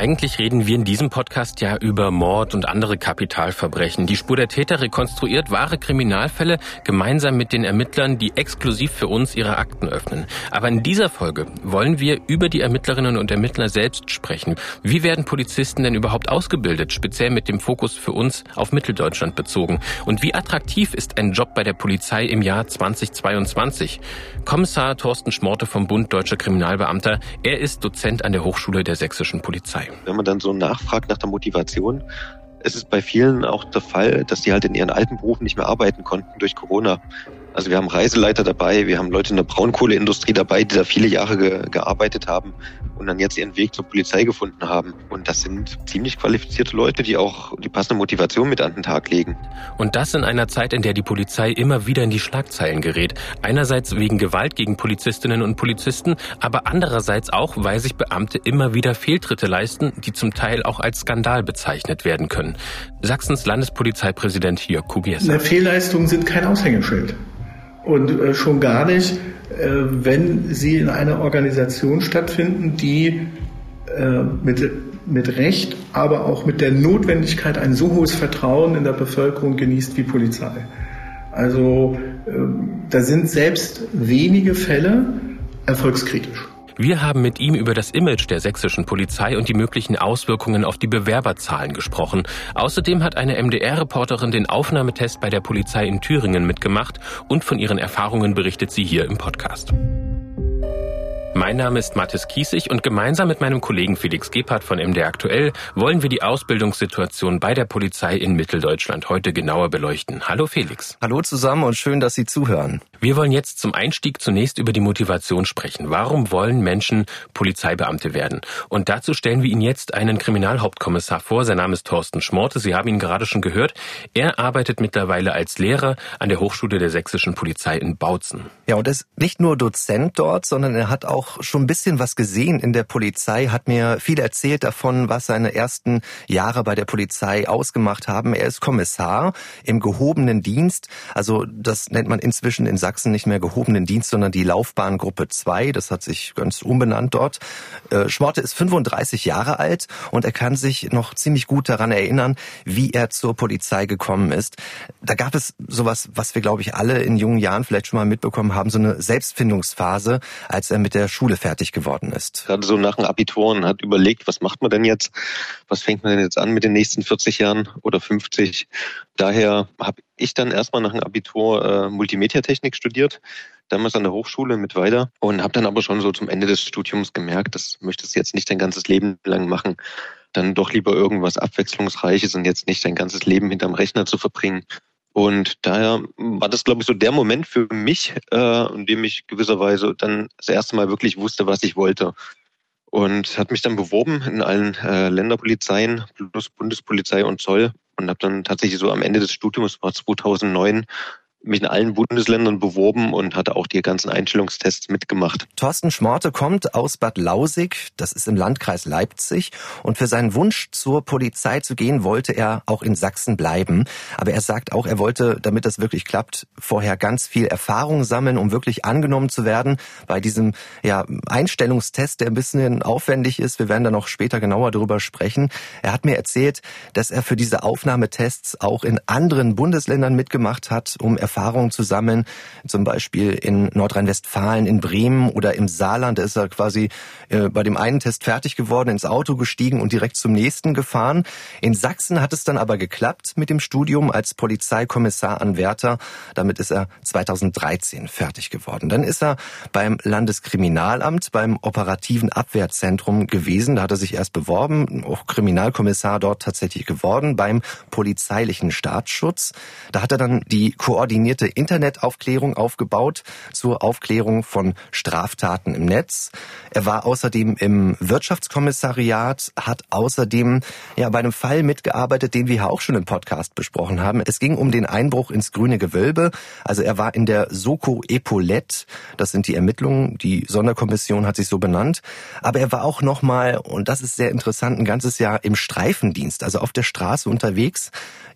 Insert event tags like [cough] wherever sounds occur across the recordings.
Eigentlich reden wir in diesem Podcast ja über Mord und andere Kapitalverbrechen. Die Spur der Täter rekonstruiert wahre Kriminalfälle gemeinsam mit den Ermittlern, die exklusiv für uns ihre Akten öffnen. Aber in dieser Folge wollen wir über die Ermittlerinnen und Ermittler selbst sprechen. Wie werden Polizisten denn überhaupt ausgebildet, speziell mit dem Fokus für uns auf Mitteldeutschland bezogen? Und wie attraktiv ist ein Job bei der Polizei im Jahr 2022? Kommissar Thorsten Schmorte vom Bund Deutscher Kriminalbeamter, er ist Dozent an der Hochschule der Sächsischen Polizei. Wenn man dann so nachfragt nach der Motivation, es ist bei vielen auch der Fall, dass die halt in ihren alten Berufen nicht mehr arbeiten konnten durch Corona. Also wir haben Reiseleiter dabei, wir haben Leute in der Braunkohleindustrie dabei, die da viele Jahre ge gearbeitet haben und dann jetzt ihren Weg zur Polizei gefunden haben. Und das sind ziemlich qualifizierte Leute, die auch die passende Motivation mit an den Tag legen. Und das in einer Zeit, in der die Polizei immer wieder in die Schlagzeilen gerät. Einerseits wegen Gewalt gegen Polizistinnen und Polizisten, aber andererseits auch, weil sich Beamte immer wieder Fehltritte leisten, die zum Teil auch als Skandal bezeichnet werden können. Sachsens Landespolizeipräsident Jörg Kubiesa. Fehlleistungen sind kein Aushängeschild. Und äh, schon gar nicht, äh, wenn sie in einer Organisation stattfinden, die äh, mit, mit Recht, aber auch mit der Notwendigkeit ein so hohes Vertrauen in der Bevölkerung genießt wie Polizei. Also da sind selbst wenige Fälle erfolgskritisch. Wir haben mit ihm über das Image der sächsischen Polizei und die möglichen Auswirkungen auf die Bewerberzahlen gesprochen. Außerdem hat eine MDR-Reporterin den Aufnahmetest bei der Polizei in Thüringen mitgemacht und von ihren Erfahrungen berichtet sie hier im Podcast. Mein Name ist Mathis Kiesig und gemeinsam mit meinem Kollegen Felix Gebhardt von MD Aktuell wollen wir die Ausbildungssituation bei der Polizei in Mitteldeutschland heute genauer beleuchten. Hallo Felix. Hallo zusammen und schön, dass Sie zuhören. Wir wollen jetzt zum Einstieg zunächst über die Motivation sprechen. Warum wollen Menschen Polizeibeamte werden? Und dazu stellen wir Ihnen jetzt einen Kriminalhauptkommissar vor. Sein Name ist Thorsten Schmorte. Sie haben ihn gerade schon gehört. Er arbeitet mittlerweile als Lehrer an der Hochschule der sächsischen Polizei in Bautzen. Ja, und er ist nicht nur Dozent dort, sondern er hat auch auch schon ein bisschen was gesehen in der Polizei, hat mir viel erzählt davon, was seine ersten Jahre bei der Polizei ausgemacht haben. Er ist Kommissar im gehobenen Dienst. Also das nennt man inzwischen in Sachsen nicht mehr gehobenen Dienst, sondern die Laufbahngruppe 2. Das hat sich ganz umbenannt dort. Äh, Schmorte ist 35 Jahre alt und er kann sich noch ziemlich gut daran erinnern, wie er zur Polizei gekommen ist. Da gab es sowas, was wir, glaube ich, alle in jungen Jahren vielleicht schon mal mitbekommen haben, so eine Selbstfindungsphase, als er mit der Schule fertig geworden ist. Gerade so nach dem Abitur und hat überlegt, was macht man denn jetzt? Was fängt man denn jetzt an mit den nächsten 40 Jahren oder 50? Daher habe ich dann erstmal nach dem Abitur äh, Multimediatechnik studiert, damals an der Hochschule mit weiter und habe dann aber schon so zum Ende des Studiums gemerkt, das möchtest du jetzt nicht dein ganzes Leben lang machen dann doch lieber irgendwas Abwechslungsreiches und jetzt nicht dein ganzes Leben hinterm Rechner zu verbringen. Und daher war das, glaube ich, so der Moment für mich, äh, in dem ich gewisserweise dann das erste Mal wirklich wusste, was ich wollte. Und hat mich dann beworben in allen äh, Länderpolizeien plus Bundespolizei und Zoll und habe dann tatsächlich so am Ende des Studiums, war 2009, mich in allen Bundesländern beworben und hatte auch die ganzen Einstellungstests mitgemacht. Thorsten Schmorte kommt aus Bad Lausig, das ist im Landkreis Leipzig, und für seinen Wunsch zur Polizei zu gehen, wollte er auch in Sachsen bleiben. Aber er sagt auch, er wollte, damit das wirklich klappt, vorher ganz viel Erfahrung sammeln, um wirklich angenommen zu werden bei diesem ja, Einstellungstest, der ein bisschen aufwendig ist. Wir werden da noch später genauer darüber sprechen. Er hat mir erzählt, dass er für diese Aufnahmetests auch in anderen Bundesländern mitgemacht hat, um Erfahrungen zu sammeln, zum Beispiel in Nordrhein-Westfalen, in Bremen oder im Saarland. Da ist er quasi äh, bei dem einen Test fertig geworden, ins Auto gestiegen und direkt zum nächsten gefahren. In Sachsen hat es dann aber geklappt mit dem Studium als Polizeikommissar an Wärter. Damit ist er 2013 fertig geworden. Dann ist er beim Landeskriminalamt, beim operativen Abwehrzentrum gewesen. Da hat er sich erst beworben, auch Kriminalkommissar dort tatsächlich geworden, beim polizeilichen Staatsschutz. Da hat er dann die Koordination koordinierte Internetaufklärung aufgebaut zur Aufklärung von Straftaten im Netz. Er war außerdem im Wirtschaftskommissariat, hat außerdem ja bei einem Fall mitgearbeitet, den wir ja auch schon im Podcast besprochen haben. Es ging um den Einbruch ins grüne Gewölbe. Also er war in der Soko Epaulette. Das sind die Ermittlungen. Die Sonderkommission hat sich so benannt. Aber er war auch noch mal, und das ist sehr interessant, ein ganzes Jahr im Streifendienst, also auf der Straße unterwegs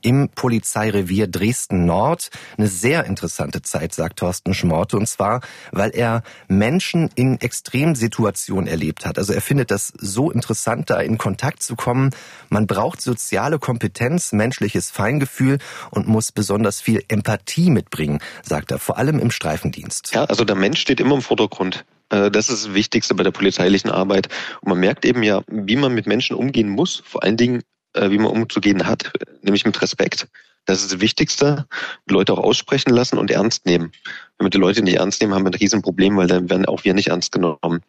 im Polizeirevier Dresden Nord. Eine sehr interessante Zeit, sagt Thorsten Schmorte, und zwar, weil er Menschen in Extremsituationen erlebt hat. Also er findet das so interessant, da in Kontakt zu kommen. Man braucht soziale Kompetenz, menschliches Feingefühl und muss besonders viel Empathie mitbringen, sagt er, vor allem im Streifendienst. Ja, also der Mensch steht immer im Vordergrund. Äh, das ist das Wichtigste bei der polizeilichen Arbeit. Und man merkt eben ja, wie man mit Menschen umgehen muss, vor allen Dingen wie man umzugehen hat, nämlich mit Respekt. Das ist das Wichtigste. Leute auch aussprechen lassen und ernst nehmen. Wenn wir die Leute nicht ernst nehmen, haben wir ein Riesenproblem, weil dann werden auch wir nicht ernst genommen.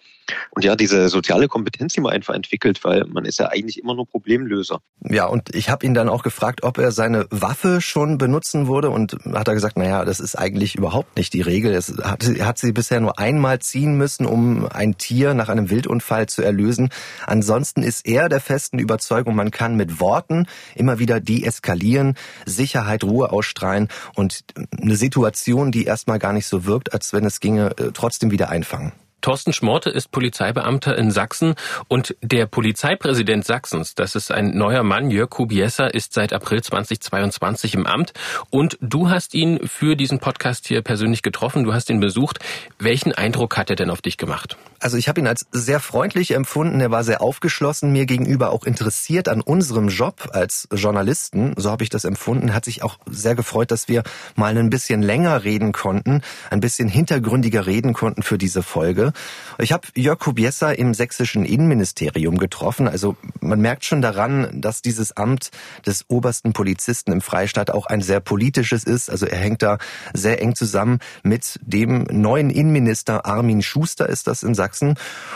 Und ja, diese soziale Kompetenz, die man einfach entwickelt, weil man ist ja eigentlich immer nur Problemlöser. Ja, und ich habe ihn dann auch gefragt, ob er seine Waffe schon benutzen würde und hat er gesagt, naja, das ist eigentlich überhaupt nicht die Regel. Es hat, hat sie bisher nur einmal ziehen müssen, um ein Tier nach einem Wildunfall zu erlösen. Ansonsten ist er der festen Überzeugung, man kann mit Worten immer wieder deeskalieren, Sicherheit, Ruhe ausstrahlen und eine Situation, die erstmal gar nicht so wirkt, als wenn es ginge, äh, trotzdem wieder einfangen. Thorsten Schmorte ist Polizeibeamter in Sachsen und der Polizeipräsident Sachsens, das ist ein neuer Mann, Jörg Kubiesa, ist seit April 2022 im Amt und du hast ihn für diesen Podcast hier persönlich getroffen, du hast ihn besucht. Welchen Eindruck hat er denn auf dich gemacht? Also ich habe ihn als sehr freundlich empfunden, er war sehr aufgeschlossen, mir gegenüber auch interessiert an unserem Job als Journalisten, so habe ich das empfunden, hat sich auch sehr gefreut, dass wir mal ein bisschen länger reden konnten, ein bisschen hintergründiger reden konnten für diese Folge. Ich habe Jörg Kubiesa im sächsischen Innenministerium getroffen. Also man merkt schon daran, dass dieses Amt des obersten Polizisten im Freistaat auch ein sehr politisches ist. Also er hängt da sehr eng zusammen mit dem neuen Innenminister Armin Schuster ist das in Sachsen.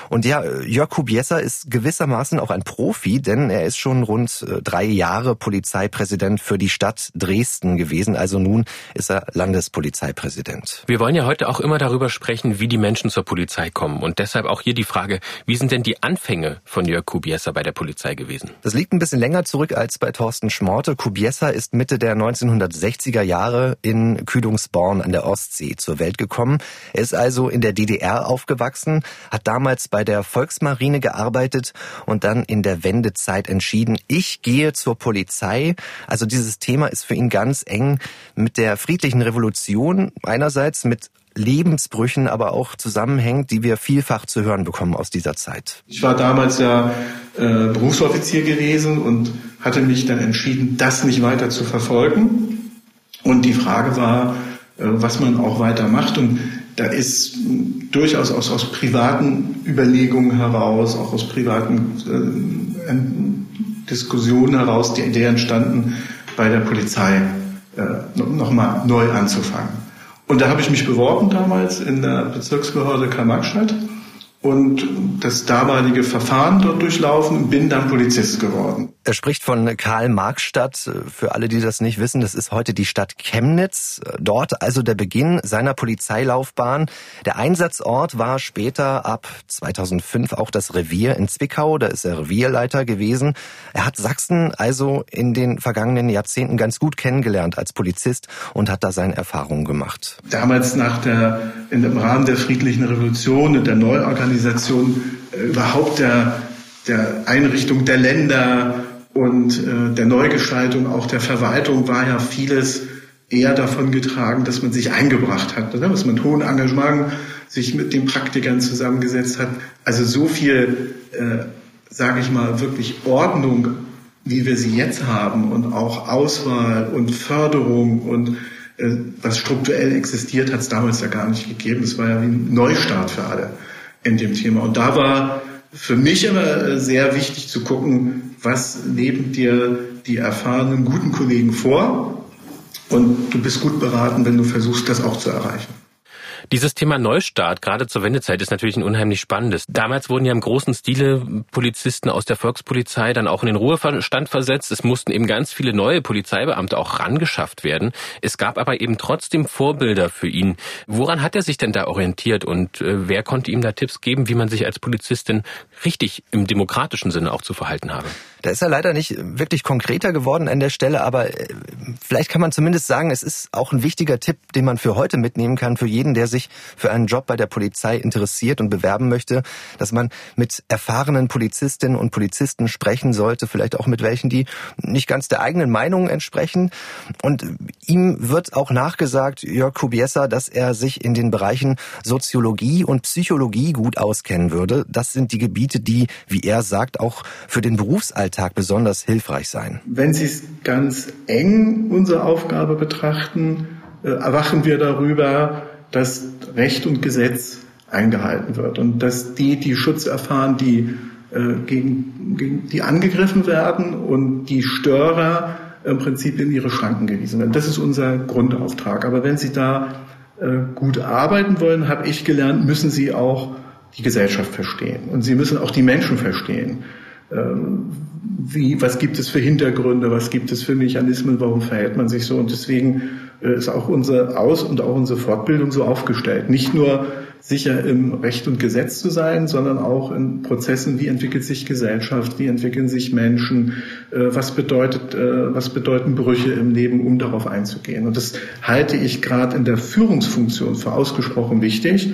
Und ja, Jörg Kubiesa ist gewissermaßen auch ein Profi, denn er ist schon rund äh, drei Jahre Polizeipräsident für die Stadt Dresden gewesen. Also nun ist er Landespolizeipräsident. Wir wollen ja heute auch immer darüber sprechen, wie die Menschen zur Polizei Polizei kommen. Und deshalb auch hier die Frage, wie sind denn die Anfänge von Jörg Kubiesa bei der Polizei gewesen? Das liegt ein bisschen länger zurück als bei Thorsten Schmorte. Kubiesa ist Mitte der 1960er Jahre in Kühlungsborn an der Ostsee zur Welt gekommen. Er ist also in der DDR aufgewachsen, hat damals bei der Volksmarine gearbeitet und dann in der Wendezeit entschieden, ich gehe zur Polizei. Also dieses Thema ist für ihn ganz eng mit der friedlichen Revolution einerseits, mit Lebensbrüchen aber auch zusammenhängt, die wir vielfach zu hören bekommen aus dieser Zeit. Ich war damals ja äh, Berufsoffizier gewesen und hatte mich dann entschieden, das nicht weiter zu verfolgen. Und die Frage war, äh, was man auch weiter macht. Und da ist durchaus aus, aus privaten Überlegungen heraus, auch aus privaten äh, Diskussionen heraus die Idee entstanden, bei der Polizei äh, nochmal neu anzufangen. Und da habe ich mich beworben damals in der Bezirksbehörde Karl-Marx-Stadt und das damalige Verfahren dort durchlaufen und bin dann Polizist geworden. Er spricht von Karl-Marx-Stadt. Für alle, die das nicht wissen, das ist heute die Stadt Chemnitz. Dort also der Beginn seiner Polizeilaufbahn. Der Einsatzort war später ab 2005 auch das Revier in Zwickau. Da ist er Revierleiter gewesen. Er hat Sachsen also in den vergangenen Jahrzehnten ganz gut kennengelernt als Polizist und hat da seine Erfahrungen gemacht. Damals nach der, im Rahmen der friedlichen Revolution und der Neuorganisation Organisation äh, überhaupt der, der Einrichtung der Länder und äh, der Neugestaltung auch der Verwaltung war ja vieles eher davon getragen, dass man sich eingebracht hat, oder? dass man hohen Engagement sich mit den Praktikern zusammengesetzt hat. Also so viel, äh, sage ich mal, wirklich Ordnung, wie wir sie jetzt haben und auch Auswahl und Förderung und äh, was strukturell existiert, hat es damals ja gar nicht gegeben. Es war ja wie ein Neustart für alle in dem Thema. Und da war für mich immer sehr wichtig zu gucken, was leben dir die erfahrenen, guten Kollegen vor. Und du bist gut beraten, wenn du versuchst, das auch zu erreichen. Dieses Thema Neustart, gerade zur Wendezeit, ist natürlich ein unheimlich spannendes. Damals wurden ja im großen Stile Polizisten aus der Volkspolizei dann auch in den Ruhestand versetzt. Es mussten eben ganz viele neue Polizeibeamte auch rangeschafft werden. Es gab aber eben trotzdem Vorbilder für ihn. Woran hat er sich denn da orientiert und äh, wer konnte ihm da Tipps geben, wie man sich als Polizistin richtig im demokratischen Sinne auch zu verhalten habe? Da ist er leider nicht wirklich konkreter geworden an der Stelle, aber äh, vielleicht kann man zumindest sagen, es ist auch ein wichtiger Tipp, den man für heute mitnehmen kann, für jeden, der sich für einen Job bei der Polizei interessiert und bewerben möchte, dass man mit erfahrenen Polizistinnen und Polizisten sprechen sollte, vielleicht auch mit welchen, die nicht ganz der eigenen Meinung entsprechen. Und ihm wird auch nachgesagt, Jörg Kubiesa, dass er sich in den Bereichen Soziologie und Psychologie gut auskennen würde. Das sind die Gebiete, die, wie er sagt, auch für den Berufsalltag Alltag besonders hilfreich sein? Wenn Sie es ganz eng unsere Aufgabe betrachten, äh, erwachen wir darüber, dass Recht und Gesetz eingehalten wird und dass die, die Schutz erfahren, die äh, gegen, gegen die angegriffen werden und die Störer im Prinzip in ihre Schranken gewiesen werden. Das ist unser Grundauftrag. Aber wenn Sie da äh, gut arbeiten wollen, habe ich gelernt, müssen Sie auch die Gesellschaft verstehen und Sie müssen auch die Menschen verstehen. Ähm, wie, was gibt es für Hintergründe, was gibt es für Mechanismen, warum verhält man sich so. Und deswegen ist auch unsere Aus- und auch unsere Fortbildung so aufgestellt. Nicht nur sicher im Recht und Gesetz zu sein, sondern auch in Prozessen, wie entwickelt sich Gesellschaft, wie entwickeln sich Menschen, äh, was bedeutet, äh, was bedeuten Brüche im Leben, um darauf einzugehen. Und das halte ich gerade in der Führungsfunktion für ausgesprochen wichtig.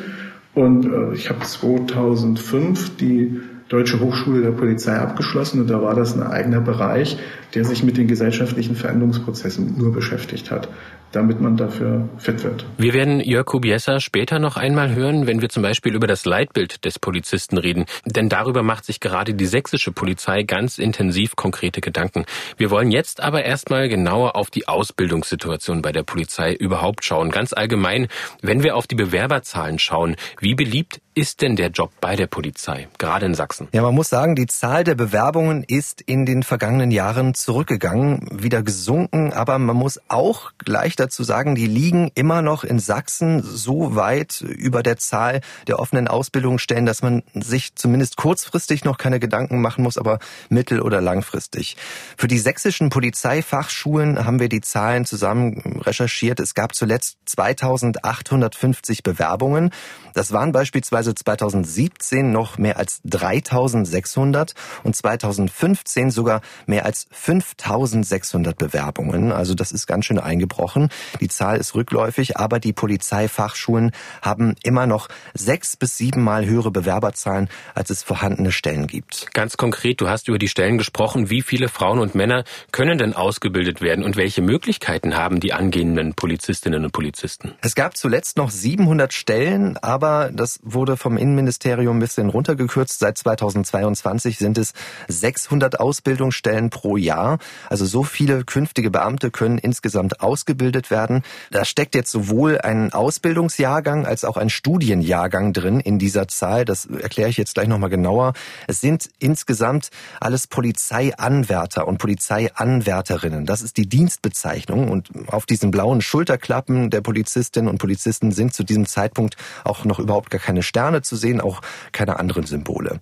Und ich habe 2005 die Deutsche Hochschule der Polizei abgeschlossen und da war das ein eigener Bereich, der sich mit den gesellschaftlichen Veränderungsprozessen nur beschäftigt hat damit man dafür fit wird. Wir werden Jörg Kubiesa später noch einmal hören, wenn wir zum Beispiel über das Leitbild des Polizisten reden. Denn darüber macht sich gerade die sächsische Polizei ganz intensiv konkrete Gedanken. Wir wollen jetzt aber erstmal genauer auf die Ausbildungssituation bei der Polizei überhaupt schauen. Ganz allgemein, wenn wir auf die Bewerberzahlen schauen, wie beliebt ist denn der Job bei der Polizei, gerade in Sachsen? Ja, man muss sagen, die Zahl der Bewerbungen ist in den vergangenen Jahren zurückgegangen, wieder gesunken, aber man muss auch gleich dazu sagen, die liegen immer noch in Sachsen so weit über der Zahl der offenen Ausbildungsstellen, dass man sich zumindest kurzfristig noch keine Gedanken machen muss, aber mittel- oder langfristig. Für die sächsischen Polizeifachschulen haben wir die Zahlen zusammen recherchiert. Es gab zuletzt 2850 Bewerbungen. Das waren beispielsweise 2017 noch mehr als 3600 und 2015 sogar mehr als 5600 Bewerbungen. Also das ist ganz schön eingebrochen. Die Zahl ist rückläufig, aber die Polizeifachschulen haben immer noch sechs bis siebenmal höhere Bewerberzahlen, als es vorhandene Stellen gibt. Ganz konkret, du hast über die Stellen gesprochen. Wie viele Frauen und Männer können denn ausgebildet werden und welche Möglichkeiten haben die angehenden Polizistinnen und Polizisten? Es gab zuletzt noch 700 Stellen, aber aber das wurde vom Innenministerium ein bisschen runtergekürzt. Seit 2022 sind es 600 Ausbildungsstellen pro Jahr. Also so viele künftige Beamte können insgesamt ausgebildet werden. Da steckt jetzt sowohl ein Ausbildungsjahrgang als auch ein Studienjahrgang drin in dieser Zahl. Das erkläre ich jetzt gleich nochmal genauer. Es sind insgesamt alles Polizeianwärter und Polizeianwärterinnen. Das ist die Dienstbezeichnung. Und auf diesen blauen Schulterklappen der Polizistinnen und Polizisten sind zu diesem Zeitpunkt auch noch noch überhaupt gar keine Sterne zu sehen, auch keine anderen Symbole.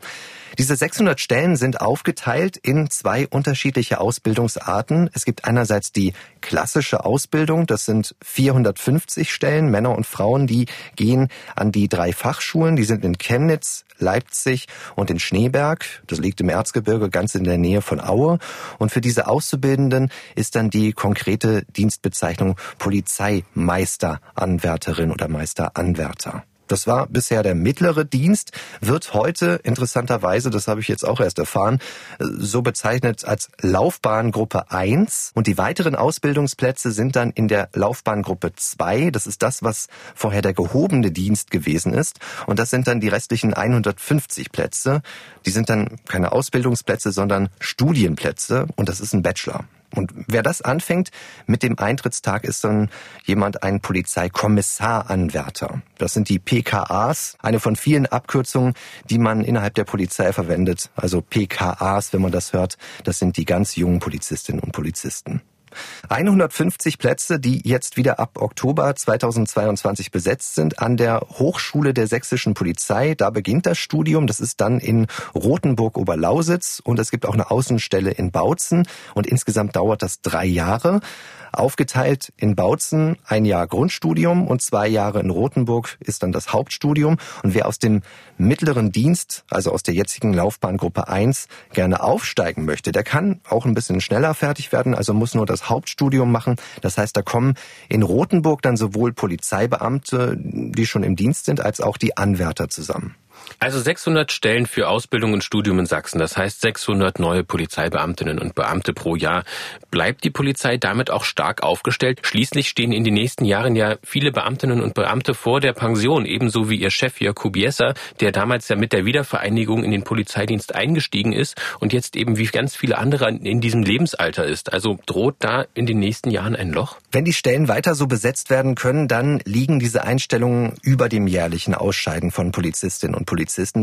Diese 600 Stellen sind aufgeteilt in zwei unterschiedliche Ausbildungsarten. Es gibt einerseits die klassische Ausbildung, das sind 450 Stellen, Männer und Frauen, die gehen an die drei Fachschulen, die sind in Chemnitz, Leipzig und in Schneeberg, das liegt im Erzgebirge ganz in der Nähe von Aue. Und für diese Auszubildenden ist dann die konkrete Dienstbezeichnung Polizeimeisteranwärterin oder Meisteranwärter. Das war bisher der mittlere Dienst, wird heute interessanterweise, das habe ich jetzt auch erst erfahren, so bezeichnet als Laufbahngruppe 1. Und die weiteren Ausbildungsplätze sind dann in der Laufbahngruppe 2. Das ist das, was vorher der gehobene Dienst gewesen ist. Und das sind dann die restlichen 150 Plätze. Die sind dann keine Ausbildungsplätze, sondern Studienplätze. Und das ist ein Bachelor. Und wer das anfängt mit dem Eintrittstag, ist dann jemand ein Polizeikommissaranwärter. Das sind die PKAs, eine von vielen Abkürzungen, die man innerhalb der Polizei verwendet. Also PKAs, wenn man das hört, das sind die ganz jungen Polizistinnen und Polizisten. 150 Plätze, die jetzt wieder ab Oktober 2022 besetzt sind an der Hochschule der sächsischen Polizei. Da beginnt das Studium. Das ist dann in Rothenburg-Oberlausitz und es gibt auch eine Außenstelle in Bautzen und insgesamt dauert das drei Jahre aufgeteilt in Bautzen ein Jahr Grundstudium und zwei Jahre in Rothenburg ist dann das Hauptstudium. Und wer aus dem mittleren Dienst, also aus der jetzigen Laufbahngruppe 1, gerne aufsteigen möchte, der kann auch ein bisschen schneller fertig werden, also muss nur das Hauptstudium machen. Das heißt, da kommen in Rothenburg dann sowohl Polizeibeamte, die schon im Dienst sind, als auch die Anwärter zusammen. Also 600 Stellen für Ausbildung und Studium in Sachsen, das heißt 600 neue Polizeibeamtinnen und Beamte pro Jahr. Bleibt die Polizei damit auch stark aufgestellt? Schließlich stehen in den nächsten Jahren ja viele Beamtinnen und Beamte vor der Pension, ebenso wie ihr Chef Jakub Jesser, der damals ja mit der Wiedervereinigung in den Polizeidienst eingestiegen ist und jetzt eben wie ganz viele andere in diesem Lebensalter ist. Also droht da in den nächsten Jahren ein Loch? Wenn die Stellen weiter so besetzt werden können, dann liegen diese Einstellungen über dem jährlichen Ausscheiden von Polizistinnen und Polizisten.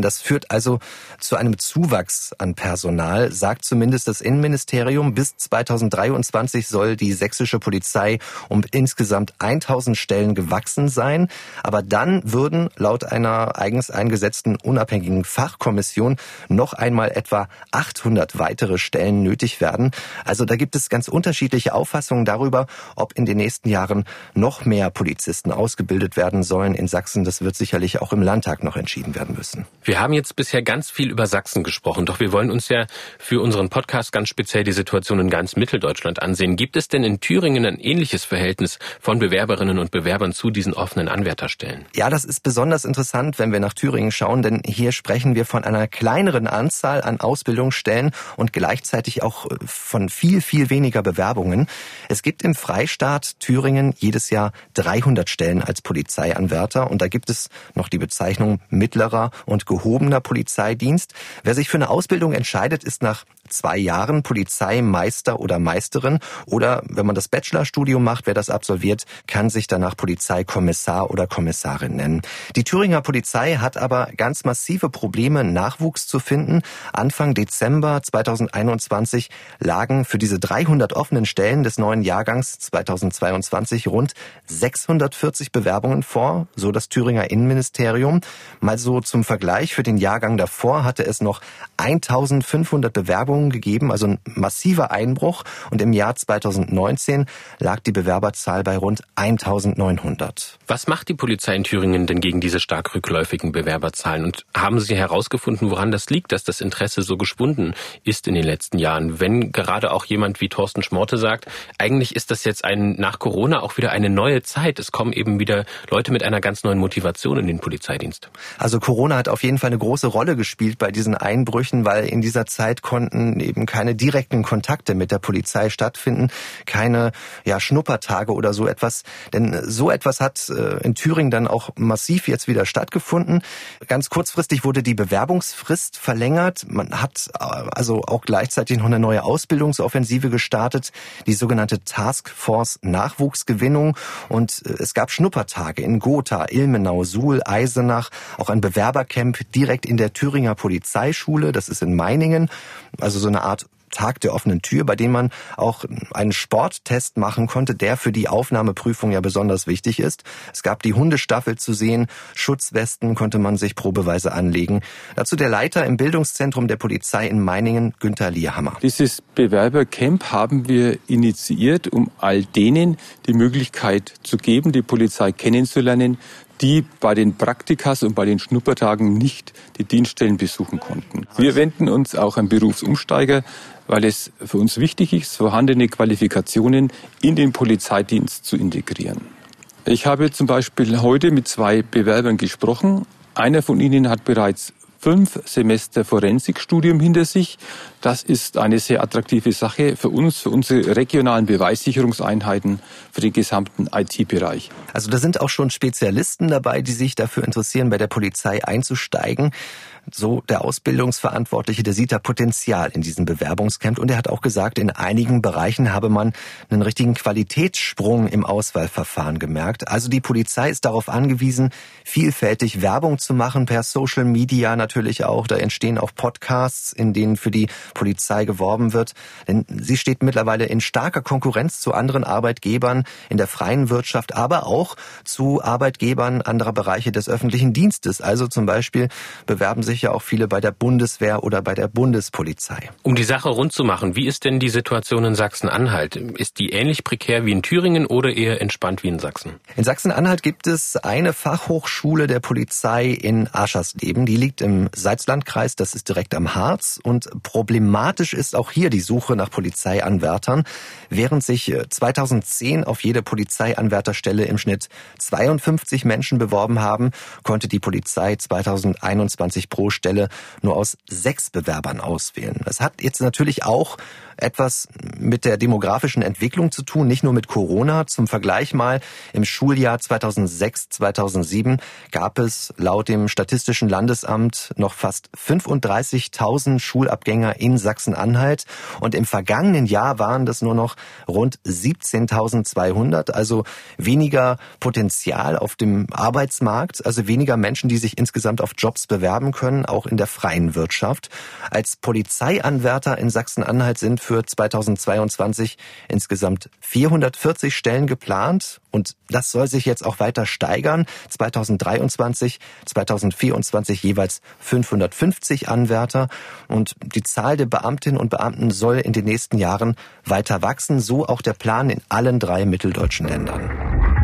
Das führt also zu einem Zuwachs an Personal, sagt zumindest das Innenministerium. Bis 2023 soll die sächsische Polizei um insgesamt 1000 Stellen gewachsen sein. Aber dann würden laut einer eigens eingesetzten unabhängigen Fachkommission noch einmal etwa 800 weitere Stellen nötig werden. Also da gibt es ganz unterschiedliche Auffassungen darüber, ob in den nächsten Jahren noch mehr Polizisten ausgebildet werden sollen in Sachsen. Das wird sicherlich auch im Landtag noch entschieden werden müssen müssen. Wir haben jetzt bisher ganz viel über Sachsen gesprochen, doch wir wollen uns ja für unseren Podcast ganz speziell die Situation in ganz Mitteldeutschland ansehen. Gibt es denn in Thüringen ein ähnliches Verhältnis von Bewerberinnen und Bewerbern zu diesen offenen Anwärterstellen? Ja, das ist besonders interessant, wenn wir nach Thüringen schauen, denn hier sprechen wir von einer kleineren Anzahl an Ausbildungsstellen und gleichzeitig auch äh, von viel, viel weniger Bewerbungen. Es gibt im Freistaat Thüringen jedes Jahr 300 Stellen als Polizeianwärter und da gibt es noch die Bezeichnung mittlerer und gehobener Polizeidienst. Wer sich für eine Ausbildung entscheidet, ist nach zwei Jahren Polizeimeister oder Meisterin oder wenn man das Bachelorstudium macht, wer das absolviert, kann sich danach Polizeikommissar oder Kommissarin nennen. Die Thüringer Polizei hat aber ganz massive Probleme, Nachwuchs zu finden. Anfang Dezember 2021 lagen für diese 300 offenen Stellen des neuen Jahrgangs 2022 rund 640 Bewerbungen vor, so das Thüringer Innenministerium. Mal so zum Vergleich, für den Jahrgang davor hatte es noch 1500 Bewerbungen gegeben, also ein massiver Einbruch. Und im Jahr 2019 lag die Bewerberzahl bei rund 1900. Was macht die Polizei in Thüringen denn gegen diese stark rückläufigen Bewerberzahlen? Und haben Sie herausgefunden, woran das liegt, dass das Interesse so geschwunden ist in den letzten Jahren? Wenn gerade auch jemand wie Thorsten Schmorte sagt, eigentlich ist das jetzt ein, nach Corona auch wieder eine neue Zeit. Es kommen eben wieder Leute mit einer ganz neuen Motivation in den Polizeidienst. Also Corona hat auf jeden Fall eine große Rolle gespielt bei diesen Einbrüchen, weil in dieser Zeit konnten eben keine direkten Kontakte mit der Polizei stattfinden, keine ja, Schnuppertage oder so etwas. Denn so etwas hat äh, in Thüringen dann auch massiv jetzt wieder stattgefunden. Ganz kurzfristig wurde die Bewerbungsfrist verlängert. Man hat äh, also auch gleichzeitig noch eine neue Ausbildungsoffensive gestartet, die sogenannte Taskforce Nachwuchsgewinnung. Und äh, es gab Schnuppertage in Gotha, Ilmenau, Suhl, Eisenach, auch ein Bewerbercamp direkt in der Thüringer Polizeischule. Das ist in Meiningen. Also so eine Art Tag der offenen Tür, bei dem man auch einen Sporttest machen konnte, der für die Aufnahmeprüfung ja besonders wichtig ist. Es gab die Hundestaffel zu sehen, Schutzwesten konnte man sich probeweise anlegen. Dazu der Leiter im Bildungszentrum der Polizei in Meiningen, Günther Lierhammer. Dieses Bewerbercamp haben wir initiiert, um all denen die Möglichkeit zu geben, die Polizei kennenzulernen, die bei den Praktikas und bei den Schnuppertagen nicht die Dienststellen besuchen konnten. Wir wenden uns auch an Berufsumsteiger, weil es für uns wichtig ist, vorhandene Qualifikationen in den Polizeidienst zu integrieren. Ich habe zum Beispiel heute mit zwei Bewerbern gesprochen. Einer von ihnen hat bereits fünf Semester Forensikstudium hinter sich. Das ist eine sehr attraktive Sache für uns, für unsere regionalen Beweissicherungseinheiten, für den gesamten IT-Bereich. Also da sind auch schon Spezialisten dabei, die sich dafür interessieren, bei der Polizei einzusteigen. So der Ausbildungsverantwortliche, der sieht da Potenzial in diesem Bewerbungscamp und er hat auch gesagt, in einigen Bereichen habe man einen richtigen Qualitätssprung im Auswahlverfahren gemerkt. Also die Polizei ist darauf angewiesen, vielfältig Werbung zu machen, per Social Media natürlich auch. Da entstehen auch Podcasts, in denen für die Polizei geworben wird. Denn sie steht mittlerweile in starker Konkurrenz zu anderen Arbeitgebern in der freien Wirtschaft, aber auch zu Arbeitgebern anderer Bereiche des öffentlichen Dienstes. Also zum Beispiel bewerben sich ja auch viele bei der Bundeswehr oder bei der Bundespolizei. Um die Sache rund zu machen, wie ist denn die Situation in Sachsen-Anhalt? Ist die ähnlich prekär wie in Thüringen oder eher entspannt wie in Sachsen? In Sachsen-Anhalt gibt es eine Fachhochschule der Polizei in Aschersleben. Die liegt im Salzlandkreis, das ist direkt am Harz. Und problematisch ist auch hier die Suche nach Polizeianwärtern. Während sich 2010 auf jede Polizeianwärterstelle im Schnitt 52 Menschen beworben haben, konnte die Polizei 2021 pro Stelle nur aus sechs Bewerbern auswählen. Es hat jetzt natürlich auch etwas mit der demografischen Entwicklung zu tun, nicht nur mit Corona. Zum Vergleich mal, im Schuljahr 2006, 2007 gab es laut dem Statistischen Landesamt noch fast 35.000 Schulabgänger in Sachsen-Anhalt und im vergangenen Jahr waren das nur noch rund 17.200, also weniger Potenzial auf dem Arbeitsmarkt, also weniger Menschen, die sich insgesamt auf Jobs bewerben können, auch in der freien Wirtschaft. Als Polizeianwärter in Sachsen-Anhalt sind für 2022 insgesamt 440 Stellen geplant und das soll sich jetzt auch weiter steigern. 2023, 2024 jeweils 550 Anwärter und die Zahl der Beamtinnen und Beamten soll in den nächsten Jahren weiter wachsen, so auch der Plan in allen drei mitteldeutschen Ländern.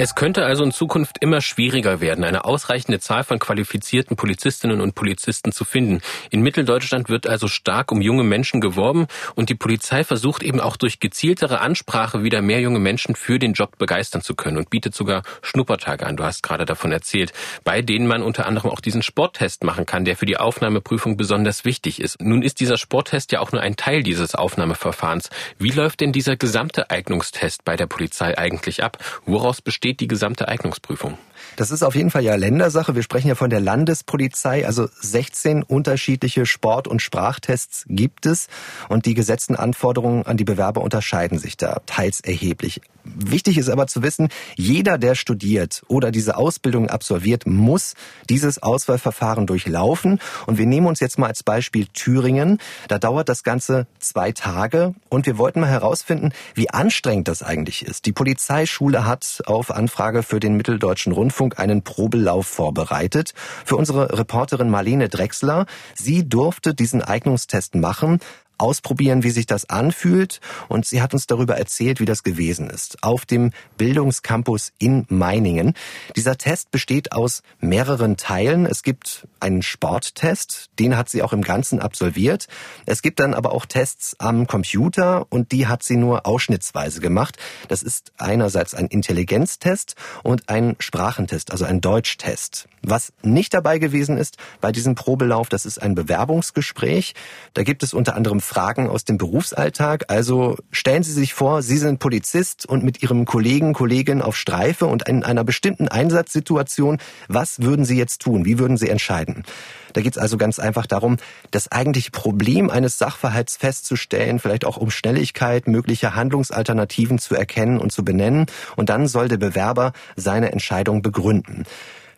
Es könnte also in Zukunft immer schwieriger werden, eine ausreichende Zahl von qualifizierten Polizistinnen und Polizisten zu finden. In Mitteldeutschland wird also stark um junge Menschen geworben und die Polizei versucht eben auch durch gezieltere Ansprache wieder mehr junge Menschen für den Job begeistern zu können und bietet sogar Schnuppertage an. Du hast gerade davon erzählt, bei denen man unter anderem auch diesen Sporttest machen kann, der für die Aufnahmeprüfung besonders wichtig ist. Nun ist dieser Sporttest ja auch nur ein Teil dieses Aufnahmeverfahrens. Wie läuft denn dieser gesamte Eignungstest bei der Polizei eigentlich ab? Woraus besteht besteht die gesamte Eignungsprüfung? Das ist auf jeden Fall ja Ländersache. Wir sprechen ja von der Landespolizei. Also 16 unterschiedliche Sport- und Sprachtests gibt es. Und die gesetzten Anforderungen an die Bewerber unterscheiden sich da teils erheblich. Wichtig ist aber zu wissen, jeder, der studiert oder diese Ausbildung absolviert, muss dieses Auswahlverfahren durchlaufen. Und wir nehmen uns jetzt mal als Beispiel Thüringen. Da dauert das Ganze zwei Tage. Und wir wollten mal herausfinden, wie anstrengend das eigentlich ist. Die Polizeischule hat auf Anfrage für den Mitteldeutschen Rundfunk einen Probelauf vorbereitet. Für unsere Reporterin Marlene Drexler. Sie durfte diesen Eignungstest machen ausprobieren, wie sich das anfühlt. Und sie hat uns darüber erzählt, wie das gewesen ist. Auf dem Bildungscampus in Meiningen. Dieser Test besteht aus mehreren Teilen. Es gibt einen Sporttest, den hat sie auch im Ganzen absolviert. Es gibt dann aber auch Tests am Computer und die hat sie nur ausschnittsweise gemacht. Das ist einerseits ein Intelligenztest und ein Sprachentest, also ein Deutschtest. Was nicht dabei gewesen ist bei diesem Probelauf, das ist ein Bewerbungsgespräch. Da gibt es unter anderem Fragen aus dem Berufsalltag. Also stellen Sie sich vor, Sie sind Polizist und mit Ihrem Kollegen, Kollegin auf Streife und in einer bestimmten Einsatzsituation. Was würden Sie jetzt tun? Wie würden Sie entscheiden? Da geht es also ganz einfach darum, das eigentliche Problem eines Sachverhalts festzustellen, vielleicht auch um Schnelligkeit, mögliche Handlungsalternativen zu erkennen und zu benennen. Und dann soll der Bewerber seine Entscheidung begründen.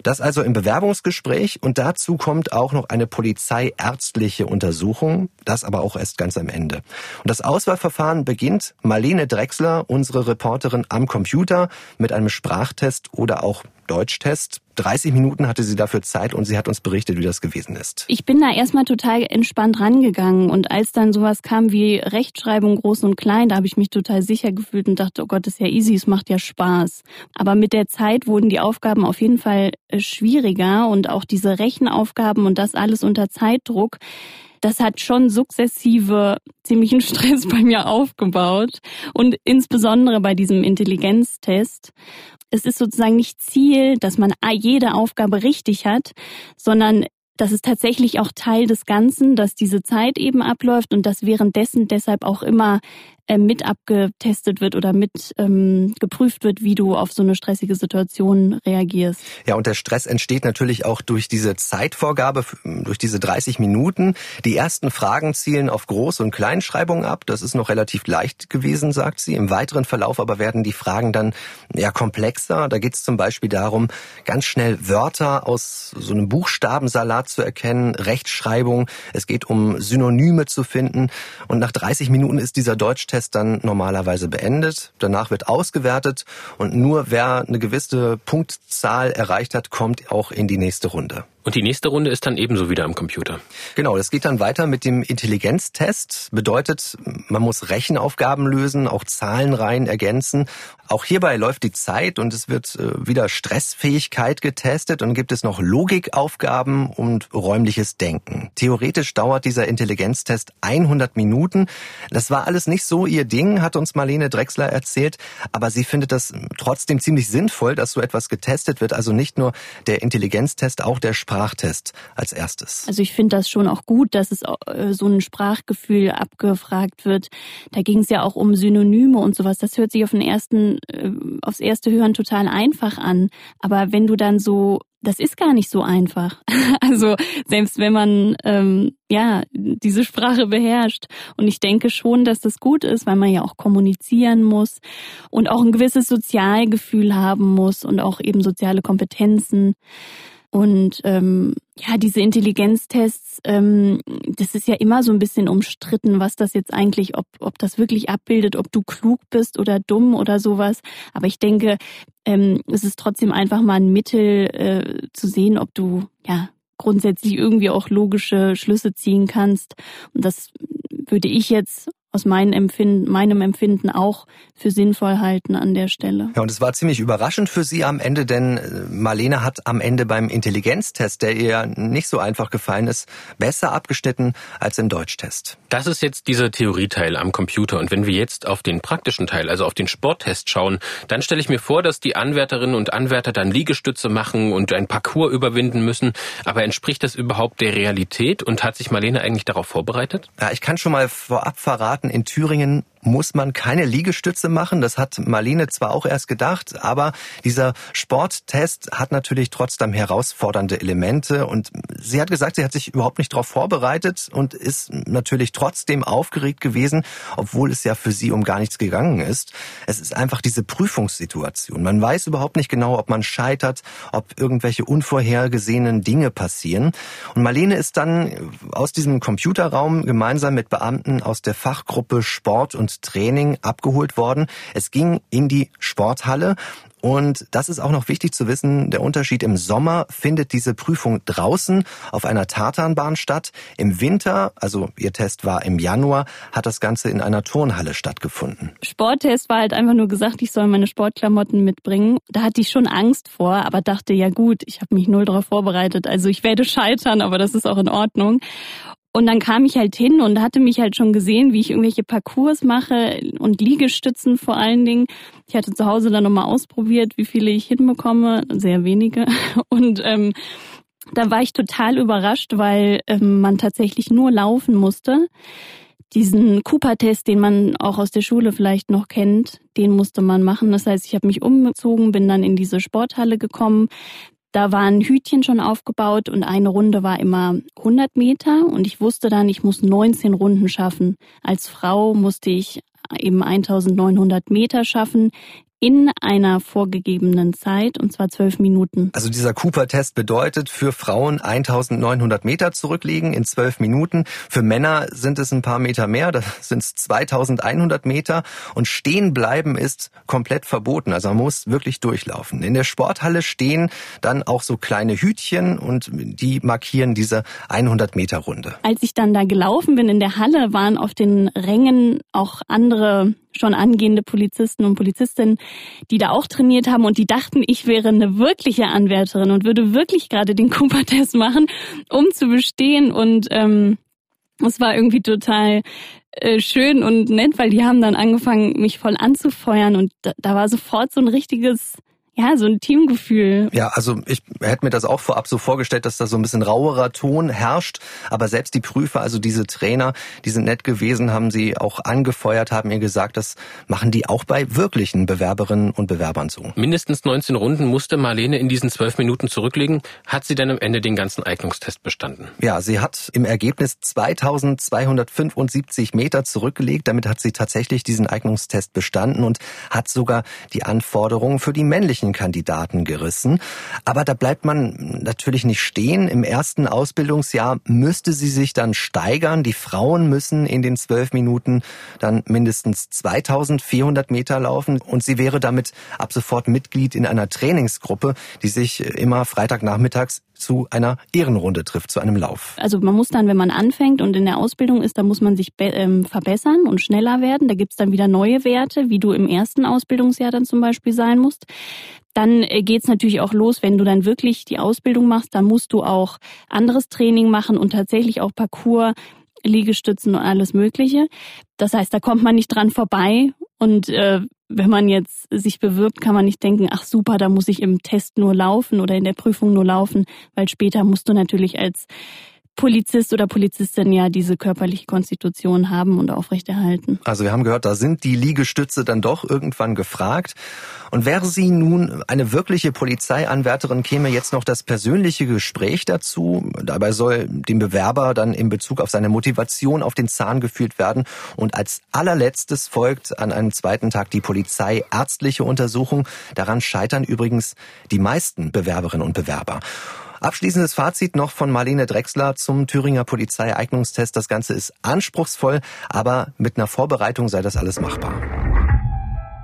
Das also im Bewerbungsgespräch und dazu kommt auch noch eine polizeiärztliche Untersuchung, das aber auch erst ganz am Ende. Und das Auswahlverfahren beginnt Marlene Drexler, unsere Reporterin am Computer, mit einem Sprachtest oder auch Deutschtest. 30 Minuten hatte sie dafür Zeit und sie hat uns berichtet, wie das gewesen ist. Ich bin da erstmal total entspannt rangegangen und als dann sowas kam wie Rechtschreibung groß und klein, da habe ich mich total sicher gefühlt und dachte, oh Gott, das ist ja easy, es macht ja Spaß. Aber mit der Zeit wurden die Aufgaben auf jeden Fall äh, schwieriger und auch diese Rechenaufgaben und das alles unter Zeitdruck das hat schon sukzessive ziemlichen [laughs] Stress bei mir aufgebaut und insbesondere bei diesem Intelligenztest es ist sozusagen nicht Ziel, dass man jede Aufgabe richtig hat, sondern das ist tatsächlich auch Teil des Ganzen, dass diese Zeit eben abläuft und dass währenddessen deshalb auch immer mit abgetestet wird oder mit ähm, geprüft wird, wie du auf so eine stressige Situation reagierst. Ja, und der Stress entsteht natürlich auch durch diese Zeitvorgabe, durch diese 30 Minuten. Die ersten Fragen zielen auf Groß- und Kleinschreibung ab. Das ist noch relativ leicht gewesen, sagt sie. Im weiteren Verlauf aber werden die Fragen dann ja komplexer. Da geht es zum Beispiel darum, ganz schnell Wörter aus so einem Buchstabensalat zu erkennen, Rechtschreibung. Es geht um Synonyme zu finden. Und nach 30 Minuten ist dieser Deutschtest Test dann normalerweise beendet. Danach wird ausgewertet und nur wer eine gewisse Punktzahl erreicht hat, kommt auch in die nächste Runde. Und die nächste Runde ist dann ebenso wieder am Computer. Genau, das geht dann weiter mit dem Intelligenztest. Bedeutet, man muss Rechenaufgaben lösen, auch Zahlenreihen ergänzen. Auch hierbei läuft die Zeit und es wird äh, wieder Stressfähigkeit getestet und gibt es noch Logikaufgaben und räumliches Denken. Theoretisch dauert dieser Intelligenztest 100 Minuten. Das war alles nicht so ihr Ding, hat uns Marlene Drexler erzählt, aber sie findet das trotzdem ziemlich sinnvoll, dass so etwas getestet wird. Also nicht nur der Intelligenztest, auch der Sprachtest als erstes. Also ich finde das schon auch gut, dass es äh, so ein Sprachgefühl abgefragt wird. Da ging es ja auch um Synonyme und sowas. Das hört sich auf den ersten, äh, aufs erste Hören total einfach an. Aber wenn du dann so das ist gar nicht so einfach. [laughs] Also selbst wenn man ähm, ja diese Sprache beherrscht. Und ich denke schon, dass das gut ist, weil man ja auch kommunizieren muss und auch ein gewisses Sozialgefühl haben muss und auch eben soziale Kompetenzen. Und ähm, ja, diese Intelligenztests, ähm, das ist ja immer so ein bisschen umstritten, was das jetzt eigentlich, ob, ob das wirklich abbildet, ob du klug bist oder dumm oder sowas. Aber ich denke, ähm, es ist trotzdem einfach mal ein Mittel äh, zu sehen, ob du ja grundsätzlich irgendwie auch logische Schlüsse ziehen kannst. Und das würde ich jetzt aus meinem Empfinden, meinem Empfinden auch für sinnvoll halten an der Stelle. Ja, und es war ziemlich überraschend für Sie am Ende, denn äh, Marlene hat am Ende beim Intelligenztest, der ihr nicht so einfach gefallen ist, besser abgeschnitten als im Deutschtest. Das ist jetzt dieser Theorieteil am Computer. Und wenn wir jetzt auf den praktischen Teil, also auf den Sporttest schauen, dann stelle ich mir vor, dass die Anwärterinnen und Anwärter dann Liegestütze machen und ein Parcours überwinden müssen. Aber entspricht das überhaupt der Realität und hat sich Marlene eigentlich darauf vorbereitet? Ja, ich kann schon mal vorab verraten, Staaten in Thüringen muss man keine Liegestütze machen. Das hat Marlene zwar auch erst gedacht, aber dieser Sporttest hat natürlich trotzdem herausfordernde Elemente und sie hat gesagt, sie hat sich überhaupt nicht darauf vorbereitet und ist natürlich trotzdem aufgeregt gewesen, obwohl es ja für sie um gar nichts gegangen ist. Es ist einfach diese Prüfungssituation. Man weiß überhaupt nicht genau, ob man scheitert, ob irgendwelche unvorhergesehenen Dinge passieren. Und Marlene ist dann aus diesem Computerraum gemeinsam mit Beamten aus der Fachgruppe Sport und Training abgeholt worden. Es ging in die Sporthalle und das ist auch noch wichtig zu wissen, der Unterschied im Sommer findet diese Prüfung draußen auf einer Tartanbahn statt. Im Winter, also ihr Test war im Januar, hat das Ganze in einer Turnhalle stattgefunden. Sporttest war halt einfach nur gesagt, ich soll meine Sportklamotten mitbringen. Da hatte ich schon Angst vor, aber dachte, ja gut, ich habe mich null darauf vorbereitet. Also ich werde scheitern, aber das ist auch in Ordnung. Und dann kam ich halt hin und hatte mich halt schon gesehen, wie ich irgendwelche Parcours mache und Liegestützen vor allen Dingen. Ich hatte zu Hause dann nochmal ausprobiert, wie viele ich hinbekomme. Sehr wenige. [laughs] Und ähm, da war ich total überrascht, weil ähm, man tatsächlich nur laufen musste. Diesen Cooper-Test, den man auch aus der Schule vielleicht noch kennt, den musste man machen. Das heißt, ich habe mich umgezogen, bin dann in diese Sporthalle gekommen, da waren Hütchen schon aufgebaut und eine Runde war immer 100 Meter und ich wusste dann, ich muss 19 Runden schaffen. Als Frau musste ich eben 1900 Meter schaffen in einer vorgegebenen Zeit, und zwar zwölf Minuten. Also dieser Cooper-Test bedeutet für Frauen 1900 Meter zurücklegen in zwölf Minuten. Für Männer sind es ein paar Meter mehr, das sind 2100 Meter. Und stehen bleiben ist komplett verboten. Also man muss wirklich durchlaufen. In der Sporthalle stehen dann auch so kleine Hütchen und die markieren diese 100 Meter Runde. Als ich dann da gelaufen bin in der Halle, waren auf den Rängen auch andere schon angehende Polizisten und Polizistinnen, die da auch trainiert haben und die dachten, ich wäre eine wirkliche Anwärterin und würde wirklich gerade den [laughs] Cooper-Test machen, um zu bestehen. Und ähm, es war irgendwie total äh, schön und nett, weil die haben dann angefangen, mich voll anzufeuern und da, da war sofort so ein richtiges ja, so ein Teamgefühl. Ja, also ich hätte mir das auch vorab so vorgestellt, dass da so ein bisschen rauerer Ton herrscht. Aber selbst die Prüfer, also diese Trainer, die sind nett gewesen, haben sie auch angefeuert, haben ihr gesagt, das machen die auch bei wirklichen Bewerberinnen und Bewerbern so. Mindestens 19 Runden musste Marlene in diesen zwölf Minuten zurücklegen. Hat sie dann am Ende den ganzen Eignungstest bestanden? Ja, sie hat im Ergebnis 2275 Meter zurückgelegt. Damit hat sie tatsächlich diesen Eignungstest bestanden und hat sogar die Anforderungen für die männlichen Kandidaten gerissen. Aber da bleibt man natürlich nicht stehen. Im ersten Ausbildungsjahr müsste sie sich dann steigern. Die Frauen müssen in den zwölf Minuten dann mindestens 2400 Meter laufen und sie wäre damit ab sofort Mitglied in einer Trainingsgruppe, die sich immer Freitagnachmittags zu einer Ehrenrunde trifft, zu einem Lauf. Also man muss dann, wenn man anfängt und in der Ausbildung ist, da muss man sich ähm, verbessern und schneller werden. Da gibt's dann wieder neue Werte, wie du im ersten Ausbildungsjahr dann zum Beispiel sein musst. Dann äh, geht's natürlich auch los, wenn du dann wirklich die Ausbildung machst, dann musst du auch anderes Training machen und tatsächlich auch Parcours, Liegestützen und alles Mögliche. Das heißt, da kommt man nicht dran vorbei. Und äh, wenn man jetzt sich bewirbt, kann man nicht denken, ach super, da muss ich im Test nur laufen oder in der Prüfung nur laufen, weil später musst du natürlich als Polizist oder Polizistin ja diese körperliche Konstitution haben und aufrechterhalten. Also wir haben gehört, da sind die Liegestütze dann doch irgendwann gefragt. Und wäre sie nun eine wirkliche Polizeianwärterin, käme jetzt noch das persönliche Gespräch dazu. Dabei soll dem Bewerber dann in Bezug auf seine Motivation auf den Zahn geführt werden. Und als allerletztes folgt an einem zweiten Tag die polizeiärztliche Untersuchung. Daran scheitern übrigens die meisten Bewerberinnen und Bewerber. Abschließendes Fazit noch von Marlene Drexler zum Thüringer Polizeieignungstest. Das Ganze ist anspruchsvoll, aber mit einer Vorbereitung sei das alles machbar.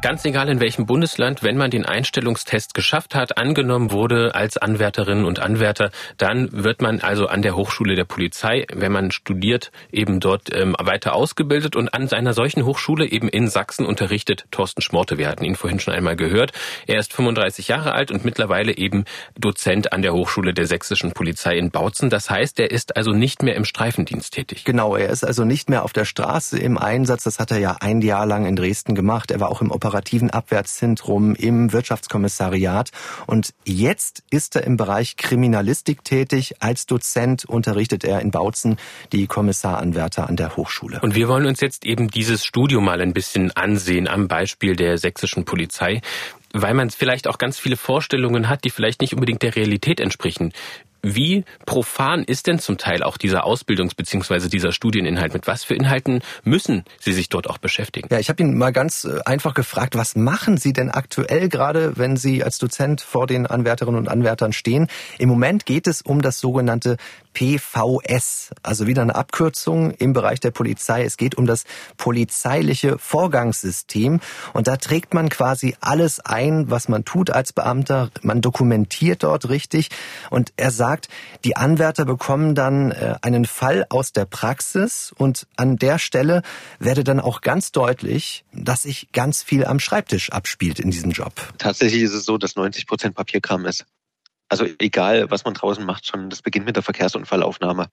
Ganz egal in welchem Bundesland, wenn man den Einstellungstest geschafft hat, angenommen wurde als Anwärterinnen und Anwärter, dann wird man also an der Hochschule der Polizei, wenn man studiert, eben dort ähm, weiter ausgebildet und an einer solchen Hochschule eben in Sachsen unterrichtet Thorsten Schmorte. Wir hatten ihn vorhin schon einmal gehört. Er ist 35 Jahre alt und mittlerweile eben Dozent an der Hochschule der sächsischen Polizei in Bautzen. Das heißt, er ist also nicht mehr im Streifendienst tätig. Genau, er ist also nicht mehr auf der Straße im Einsatz. Das hat er ja ein Jahr lang in Dresden gemacht. Er war auch im Operation operativen Abwehrzentrum im Wirtschaftskommissariat. Und jetzt ist er im Bereich Kriminalistik tätig. Als Dozent unterrichtet er in Bautzen die Kommissaranwärter an der Hochschule. Und wir wollen uns jetzt eben dieses Studium mal ein bisschen ansehen am Beispiel der sächsischen Polizei weil man vielleicht auch ganz viele Vorstellungen hat, die vielleicht nicht unbedingt der Realität entsprechen. Wie profan ist denn zum Teil auch dieser Ausbildungs- bzw. dieser Studieninhalt? Mit was für Inhalten müssen Sie sich dort auch beschäftigen? Ja, ich habe ihn mal ganz äh, einfach gefragt, was machen Sie denn aktuell gerade, wenn Sie als Dozent vor den Anwärterinnen und Anwärtern stehen? Im Moment geht es um das sogenannte PVS, also wieder eine Abkürzung im Bereich der Polizei. Es geht um das polizeiliche Vorgangssystem und da trägt man quasi alles ein, was man tut als Beamter. Man dokumentiert dort richtig und er sagt, die Anwärter bekommen dann äh, einen Fall aus der Praxis und an der Stelle werde dann auch ganz deutlich, dass sich ganz viel am Schreibtisch abspielt in diesem Job. Tatsächlich ist es so, dass 90 Prozent Papierkram ist. Also egal, was man draußen macht, schon das beginnt mit der Verkehrsunfallaufnahme.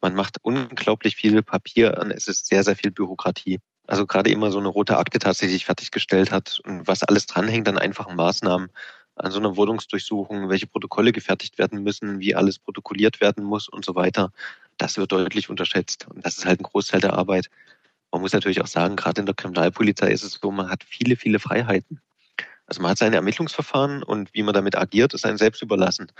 Man macht unglaublich viel Papier und es ist sehr, sehr viel Bürokratie. Also gerade immer so eine rote Akte tatsächlich fertiggestellt hat und was alles dranhängt an einfachen Maßnahmen, an so einer Wohnungsdurchsuchung, welche Protokolle gefertigt werden müssen, wie alles protokolliert werden muss und so weiter. Das wird deutlich unterschätzt. Und das ist halt ein Großteil der Arbeit. Man muss natürlich auch sagen, gerade in der Kriminalpolizei ist es so, man hat viele, viele Freiheiten. Also man hat seine Ermittlungsverfahren und wie man damit agiert, ist einem selbst überlassen.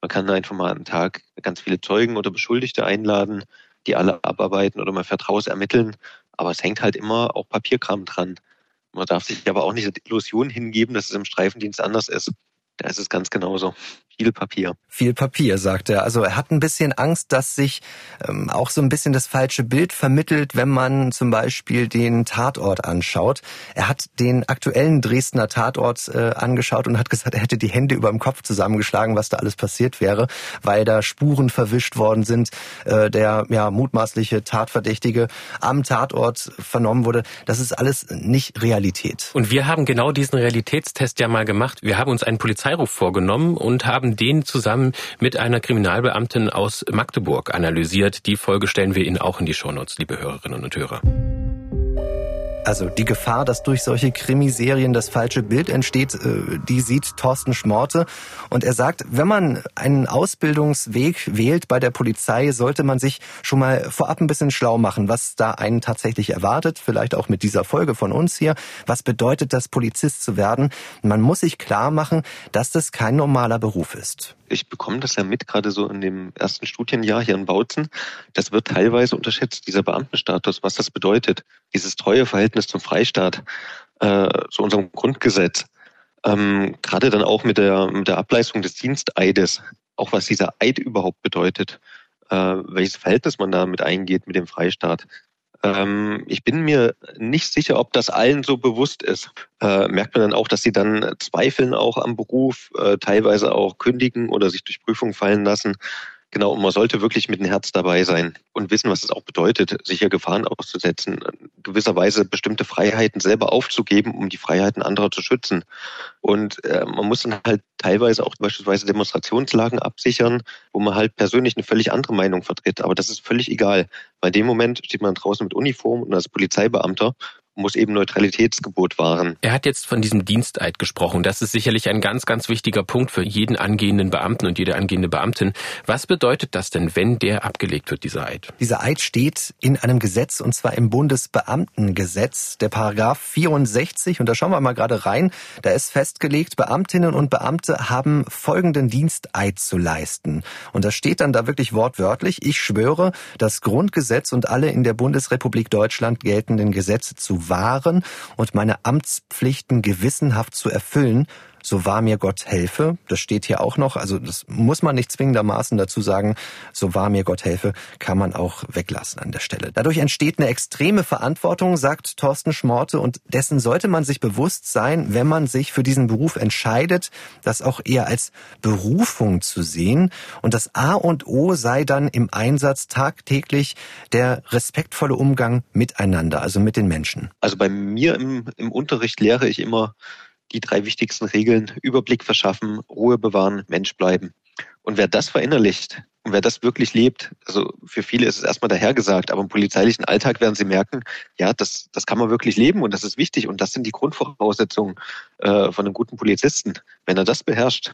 Man kann einfach mal am Tag ganz viele Zeugen oder Beschuldigte einladen, die alle abarbeiten oder man vertraus ermitteln. Aber es hängt halt immer auch Papierkram dran. Man darf sich aber auch nicht der Illusion hingeben, dass es im Streifendienst anders ist. Da ist es ganz genauso. Viel Papier. Viel Papier, sagt er. Also er hat ein bisschen Angst, dass sich ähm, auch so ein bisschen das falsche Bild vermittelt, wenn man zum Beispiel den Tatort anschaut. Er hat den aktuellen Dresdner Tatort äh, angeschaut und hat [laughs] gesagt, er hätte die Hände über dem Kopf zusammengeschlagen, was da alles passiert wäre, weil da Spuren verwischt worden sind, äh, der ja mutmaßliche Tatverdächtige am Tatort vernommen wurde. Das ist alles nicht Realität. Und wir haben genau diesen Realitätstest ja mal gemacht. Wir haben uns einen Polizeiruf vorgenommen und haben den zusammen mit einer Kriminalbeamtin aus Magdeburg analysiert. Die Folge stellen wir Ihnen auch in die Shownotes, liebe Hörerinnen und Hörer. Also die Gefahr, dass durch solche Krimiserien das falsche Bild entsteht, äh, die sieht Thorsten Schmorte. Und er sagt, wenn man einen Ausbildungsweg wählt bei der Polizei, sollte man sich schon mal vorab ein bisschen schlau machen, was da einen tatsächlich erwartet. Vielleicht auch mit dieser Folge von uns hier. Was bedeutet das, Polizist zu werden? Man muss sich klar machen, dass das kein normaler Beruf ist ich bekomme das ja mit, gerade so in dem ersten Studienjahr hier in Bautzen. Das wird teilweise unterschätzt, dieser Beamtenstatus, was das bedeutet. Dieses treue Verhältnis zum Freistaat, äh, zu unserem Grundgesetz. Ähm, gerade dann auch mit der, mit der Ableistung des Diensteides, auch was dieser Eid überhaupt bedeutet, äh, welches Verhältnis man damit eingeht mit dem Freistaat. Ähm, ich bin mir nicht sicher, ob das allen so bewusst ist. Äh, merkt man dann auch, dass sie dann zweifeln auch am Beruf, äh, teilweise auch kündigen oder sich durch Prüfungen fallen lassen. Genau, und man sollte wirklich mit dem Herz dabei sein und wissen, was es auch bedeutet, sicher Gefahren auszusetzen, gewisserweise bestimmte Freiheiten selber aufzugeben, um die Freiheiten anderer zu schützen. Und äh, man muss dann halt teilweise auch beispielsweise Demonstrationslagen absichern, wo man halt persönlich eine völlig andere Meinung vertritt. Aber das ist völlig egal. Bei dem Moment steht man draußen mit Uniform und als Polizeibeamter muss eben Neutralitätsgebot wahren. Er hat jetzt von diesem Diensteid gesprochen. Das ist sicherlich ein ganz, ganz wichtiger Punkt für jeden angehenden Beamten und jede angehende Beamtin. Was bedeutet das denn, wenn der abgelegt wird, dieser Eid? Dieser Eid steht in einem Gesetz und zwar im Bundesbeamtengesetz, der Paragraph 64. Und da schauen wir mal gerade rein. Da ist festgelegt, Beamtinnen und Beamte haben folgenden Diensteid zu leisten. Und da steht dann da wirklich wortwörtlich, ich schwöre, das Grundgesetz und alle in der Bundesrepublik Deutschland geltenden Gesetze zu wahren und meine Amtspflichten gewissenhaft zu erfüllen, so wahr mir Gott helfe. Das steht hier auch noch. Also das muss man nicht zwingendermaßen dazu sagen. So wahr mir Gott helfe, kann man auch weglassen an der Stelle. Dadurch entsteht eine extreme Verantwortung, sagt Thorsten Schmorte, und dessen sollte man sich bewusst sein, wenn man sich für diesen Beruf entscheidet, das auch eher als Berufung zu sehen. Und das A und O sei dann im Einsatz tagtäglich der respektvolle Umgang miteinander, also mit den Menschen. Also bei mir im, im Unterricht lehre ich immer, die drei wichtigsten Regeln, Überblick verschaffen, Ruhe bewahren, Mensch bleiben. Und wer das verinnerlicht und wer das wirklich lebt, also für viele ist es erstmal dahergesagt, aber im polizeilichen Alltag werden sie merken, ja, das, das kann man wirklich leben und das ist wichtig und das sind die Grundvoraussetzungen äh, von einem guten Polizisten. Wenn er das beherrscht,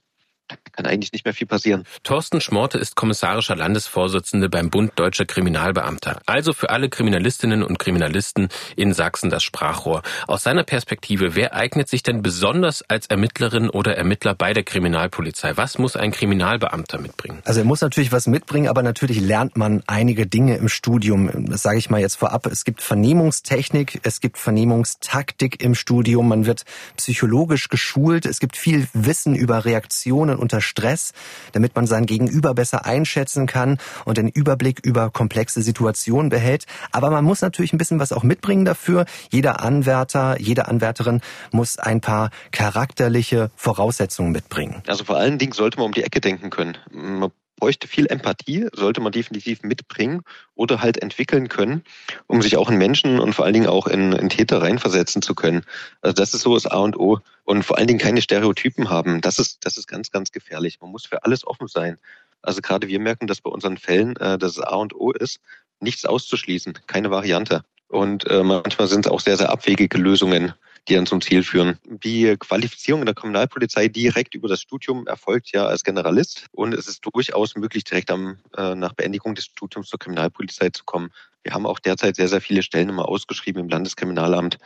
kann eigentlich nicht mehr viel passieren. Thorsten Schmorte ist kommissarischer Landesvorsitzende beim Bund Deutscher Kriminalbeamter. Also für alle Kriminalistinnen und Kriminalisten in Sachsen das Sprachrohr. Aus seiner Perspektive, wer eignet sich denn besonders als Ermittlerin oder Ermittler bei der Kriminalpolizei? Was muss ein Kriminalbeamter mitbringen? Also er muss natürlich was mitbringen, aber natürlich lernt man einige Dinge im Studium. Das sage ich mal jetzt vorab. Es gibt Vernehmungstechnik, es gibt Vernehmungstaktik im Studium. Man wird psychologisch geschult. Es gibt viel Wissen über Reaktionen unter Stress, damit man sein Gegenüber besser einschätzen kann und den Überblick über komplexe Situationen behält. Aber man muss natürlich ein bisschen was auch mitbringen dafür. Jeder Anwärter, jede Anwärterin muss ein paar charakterliche Voraussetzungen mitbringen. Also vor allen Dingen sollte man um die Ecke denken können. Man bräuchte viel Empathie, sollte man definitiv mitbringen oder halt entwickeln können, um sich auch in Menschen und vor allen Dingen auch in, in Täter reinversetzen zu können. Also das ist so das A und O. Und vor allen Dingen keine Stereotypen haben. Das ist, das ist ganz, ganz gefährlich. Man muss für alles offen sein. Also gerade wir merken, dass bei unseren Fällen äh, das A und O ist, nichts auszuschließen, keine Variante. Und äh, manchmal sind es auch sehr, sehr abwegige Lösungen die dann zum Ziel führen. Die Qualifizierung in der Kriminalpolizei direkt über das Studium erfolgt ja als Generalist und es ist durchaus möglich, direkt am, äh, nach Beendigung des Studiums zur Kriminalpolizei zu kommen. Wir haben auch derzeit sehr, sehr viele Stellen immer ausgeschrieben im Landeskriminalamt.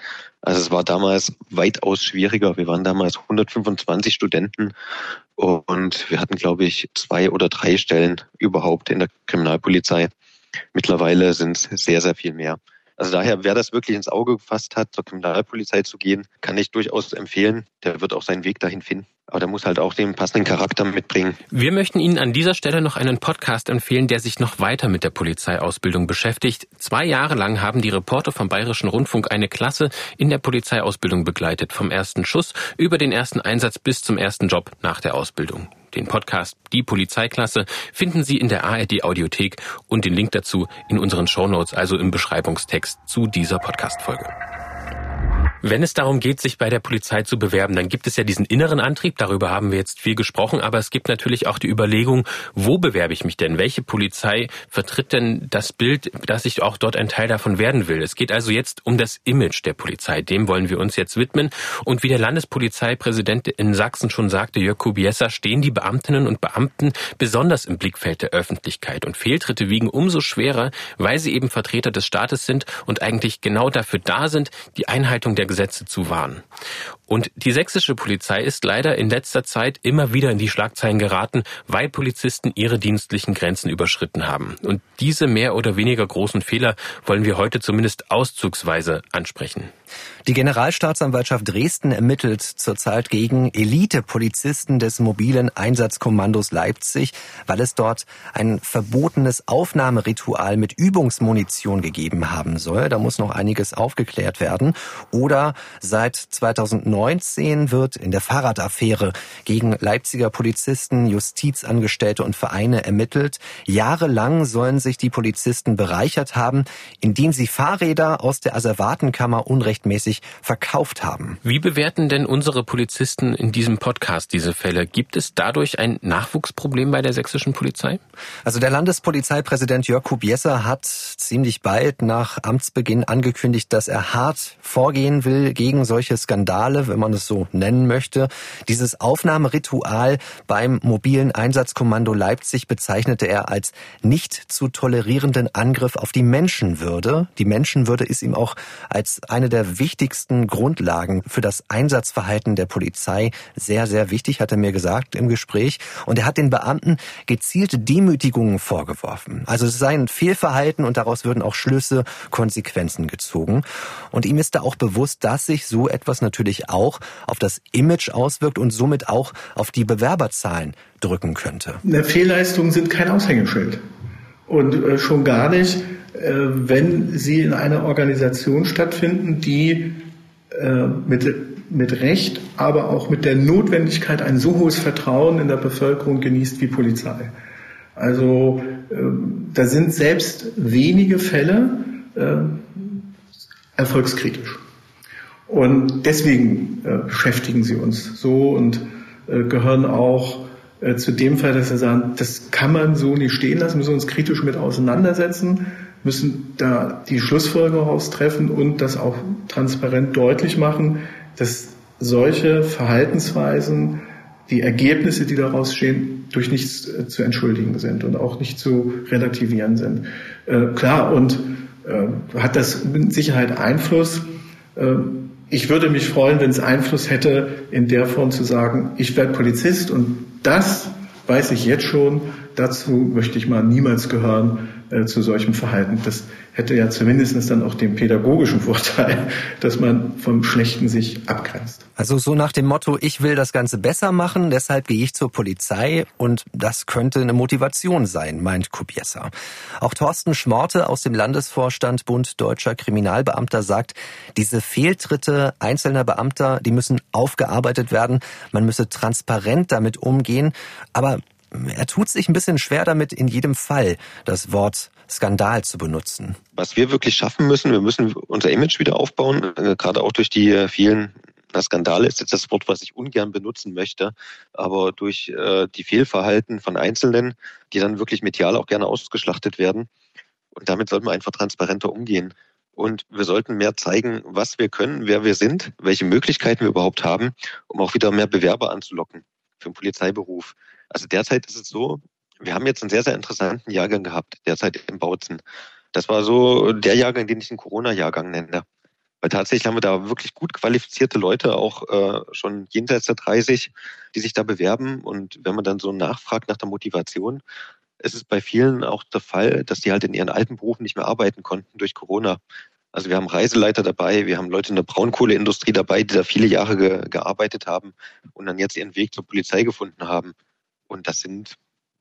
Also es war damals weitaus schwieriger. Wir waren damals 125 Studenten und wir hatten, glaube ich, zwei oder drei Stellen überhaupt in der Kriminalpolizei. Mittlerweile sind es sehr, sehr viel mehr. Also daher, wer das wirklich ins Auge gefasst hat, zur Kriminalpolizei zu gehen, kann ich durchaus empfehlen. Der wird auch seinen Weg dahin finden. Aber der muss halt auch den passenden Charakter mitbringen. Wir möchten Ihnen an dieser Stelle noch einen Podcast empfehlen, der sich noch weiter mit der Polizeiausbildung beschäftigt. Zwei Jahre lang haben die Reporter vom Bayerischen Rundfunk eine Klasse in der Polizeiausbildung begleitet. Vom ersten Schuss über den ersten Einsatz bis zum ersten Job nach der Ausbildung. Den Podcast Die Polizeiklasse finden Sie in der ARD Audiothek und den Link dazu in unseren Shownotes, also im Beschreibungstext zu dieser Podcast-Folge. Wenn es darum geht, sich bei der Polizei zu bewerben, dann gibt es ja diesen inneren Antrieb, darüber haben wir jetzt viel gesprochen, aber es gibt natürlich auch die Überlegung, wo bewerbe ich mich denn? Welche Polizei vertritt denn das Bild, dass ich auch dort ein Teil davon werden will? Es geht also jetzt um das Image der Polizei. Dem wollen wir uns jetzt widmen. Und wie der Landespolizeipräsident in Sachsen schon sagte, Jörg Kubiesa, stehen die Beamtinnen und Beamten besonders im Blickfeld der Öffentlichkeit. Und Fehltritte wiegen umso schwerer, weil sie eben Vertreter des Staates sind und eigentlich genau dafür da sind, die Einhaltung der Gesetze zu wahren. Und die sächsische Polizei ist leider in letzter Zeit immer wieder in die Schlagzeilen geraten, weil Polizisten ihre dienstlichen Grenzen überschritten haben. Und diese mehr oder weniger großen Fehler wollen wir heute zumindest auszugsweise ansprechen. Die Generalstaatsanwaltschaft Dresden ermittelt zurzeit gegen Elite-Polizisten des mobilen Einsatzkommandos Leipzig, weil es dort ein verbotenes Aufnahmeritual mit Übungsmunition gegeben haben soll. Da muss noch einiges aufgeklärt werden. Oder seit 2019 wird in der Fahrradaffäre gegen Leipziger Polizisten, Justizangestellte und Vereine ermittelt. Jahrelang sollen sich die Polizisten bereichert haben, indem sie Fahrräder aus der Asservatenkammer unrechtmäßig verkauft haben. Wie bewerten denn unsere Polizisten in diesem Podcast diese Fälle? Gibt es dadurch ein Nachwuchsproblem bei der sächsischen Polizei? Also der Landespolizeipräsident Jörg Kubiesa hat ziemlich bald nach Amtsbeginn angekündigt, dass er hart vorgehen will gegen solche Skandale, wenn man es so nennen möchte. Dieses Aufnahmeritual beim mobilen Einsatzkommando Leipzig bezeichnete er als nicht zu tolerierenden Angriff auf die Menschenwürde. Die Menschenwürde ist ihm auch als eine der wichtigsten Grundlagen für das Einsatzverhalten der Polizei sehr, sehr wichtig, hat er mir gesagt im Gespräch. Und er hat den Beamten gezielte Demütigungen vorgeworfen. Also es sei ein Fehlverhalten und daraus würden auch Schlüsse, Konsequenzen gezogen. Und ihm ist da auch bewusst, dass sich so etwas natürlich auch auf das Image auswirkt und somit auch auf die Bewerberzahlen drücken könnte. Fehlleistungen sind kein Aushängeschild. Und äh, schon gar nicht, äh, wenn sie in einer Organisation stattfinden, die äh, mit, mit Recht, aber auch mit der Notwendigkeit ein so hohes Vertrauen in der Bevölkerung genießt wie Polizei. Also da sind selbst wenige Fälle erfolgskritisch. Und deswegen beschäftigen sie uns so und gehören auch äh, zu dem Fall, dass wir sagen, das kann man so nicht stehen lassen, müssen uns kritisch mit auseinandersetzen, müssen da die Schlussfolgerung raustreffen und das auch transparent deutlich machen, dass solche Verhaltensweisen, die Ergebnisse, die daraus stehen, durch nichts äh, zu entschuldigen sind und auch nicht zu relativieren sind. Äh, klar, und äh, hat das mit Sicherheit Einfluss. Äh, ich würde mich freuen, wenn es Einfluss hätte, in der Form zu sagen, ich werde Polizist und das weiß ich jetzt schon, dazu möchte ich mal niemals gehören äh, zu solchem Verhalten. Das hätte ja zumindest dann auch den pädagogischen Vorteil, [laughs] dass man vom Schlechten sich abgrenzt. Also so nach dem Motto, ich will das Ganze besser machen, deshalb gehe ich zur Polizei und das könnte eine Motivation sein, meint Kubiesa. Auch Thorsten Schmorte aus dem Landesvorstand Bund Deutscher Kriminalbeamter sagt, diese Fehltritte einzelner Beamter, die müssen aufgearbeitet werden, man müsse transparent damit umgehen, aber er tut sich ein bisschen schwer damit, in jedem Fall das Wort Skandal zu benutzen. Was wir wirklich schaffen müssen, wir müssen unser Image wieder aufbauen, äh, gerade auch durch die äh, vielen Skandale ist jetzt das Wort, was ich ungern benutzen möchte, aber durch äh, die Fehlverhalten von Einzelnen, die dann wirklich medial auch gerne ausgeschlachtet werden. Und damit sollten wir einfach transparenter umgehen. Und wir sollten mehr zeigen, was wir können, wer wir sind, welche Möglichkeiten wir überhaupt haben, um auch wieder mehr Bewerber anzulocken für den Polizeiberuf. Also derzeit ist es so, wir haben jetzt einen sehr, sehr interessanten Jahrgang gehabt, derzeit im Bautzen. Das war so der Jahrgang, den ich einen Corona-Jahrgang nenne. Weil tatsächlich haben wir da wirklich gut qualifizierte Leute, auch äh, schon jenseits der 30, die sich da bewerben. Und wenn man dann so nachfragt nach der Motivation, ist es bei vielen auch der Fall, dass die halt in ihren alten Berufen nicht mehr arbeiten konnten durch Corona. Also wir haben Reiseleiter dabei, wir haben Leute in der Braunkohleindustrie dabei, die da viele Jahre ge gearbeitet haben und dann jetzt ihren Weg zur Polizei gefunden haben. Und das sind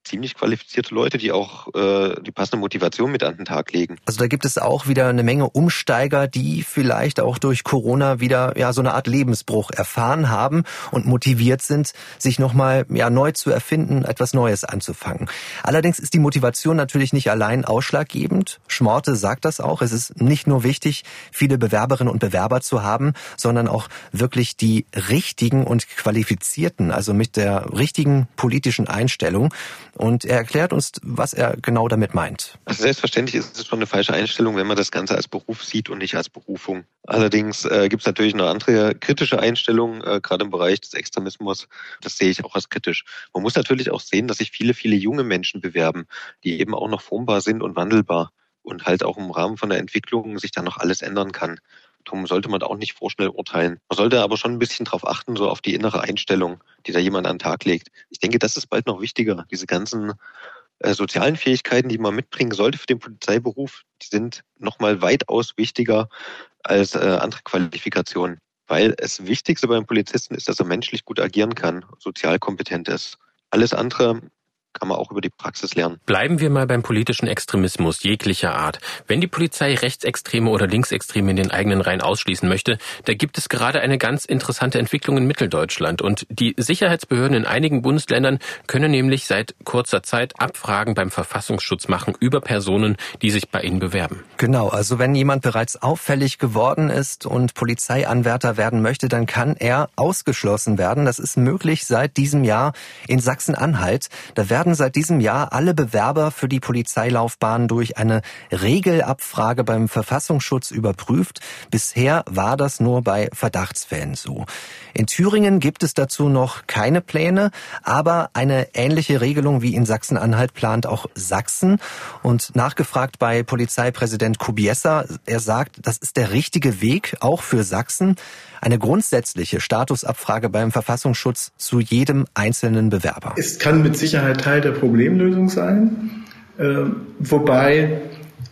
ziemlich qualifizierte Leute, die auch äh, die passende Motivation mit an den Tag legen. Also da gibt es auch wieder eine Menge Umsteiger, die vielleicht auch durch Corona wieder ja so eine Art Lebensbruch erfahren haben und motiviert sind, sich nochmal ja neu zu erfinden, etwas Neues anzufangen. Allerdings ist die Motivation natürlich nicht allein ausschlaggebend. Schmorte sagt das auch. Es ist nicht nur wichtig, viele Bewerberinnen und Bewerber zu haben, sondern auch wirklich die richtigen und qualifizierten, also mit der richtigen politischen Einstellung. Und er erklärt uns, was er genau damit meint. Also selbstverständlich ist es schon eine falsche Einstellung, wenn man das Ganze als Beruf sieht und nicht als Berufung. Allerdings äh, gibt es natürlich eine andere kritische Einstellung, äh, gerade im Bereich des Extremismus. Das sehe ich auch als kritisch. Man muss natürlich auch sehen, dass sich viele, viele junge Menschen bewerben, die eben auch noch formbar sind und wandelbar und halt auch im Rahmen von der Entwicklung sich dann noch alles ändern kann. Darum sollte man auch nicht vorschnell urteilen. Man sollte aber schon ein bisschen darauf achten, so auf die innere Einstellung, die da jemand an den Tag legt. Ich denke, das ist bald noch wichtiger. Diese ganzen äh, sozialen Fähigkeiten, die man mitbringen sollte für den Polizeiberuf, die sind nochmal weitaus wichtiger als äh, andere Qualifikationen. Weil das Wichtigste beim Polizisten ist, dass er menschlich gut agieren kann, sozial kompetent ist. Alles andere kann man auch über die Praxis lernen. Bleiben wir mal beim politischen Extremismus jeglicher Art. Wenn die Polizei Rechtsextreme oder Linksextreme in den eigenen Reihen ausschließen möchte, da gibt es gerade eine ganz interessante Entwicklung in Mitteldeutschland. Und die Sicherheitsbehörden in einigen Bundesländern können nämlich seit kurzer Zeit Abfragen beim Verfassungsschutz machen über Personen, die sich bei ihnen bewerben. Genau, also wenn jemand bereits auffällig geworden ist und Polizeianwärter werden möchte, dann kann er ausgeschlossen werden. Das ist möglich seit diesem Jahr in Sachsen-Anhalt. Da werden werden seit diesem Jahr alle Bewerber für die Polizeilaufbahn durch eine Regelabfrage beim Verfassungsschutz überprüft. Bisher war das nur bei Verdachtsfällen so. In Thüringen gibt es dazu noch keine Pläne, aber eine ähnliche Regelung wie in Sachsen-Anhalt plant auch Sachsen. Und nachgefragt bei Polizeipräsident Kubiesa, er sagt, das ist der richtige Weg, auch für Sachsen eine grundsätzliche Statusabfrage beim Verfassungsschutz zu jedem einzelnen Bewerber. Es kann mit Sicherheit Teil der Problemlösung sein, äh, wobei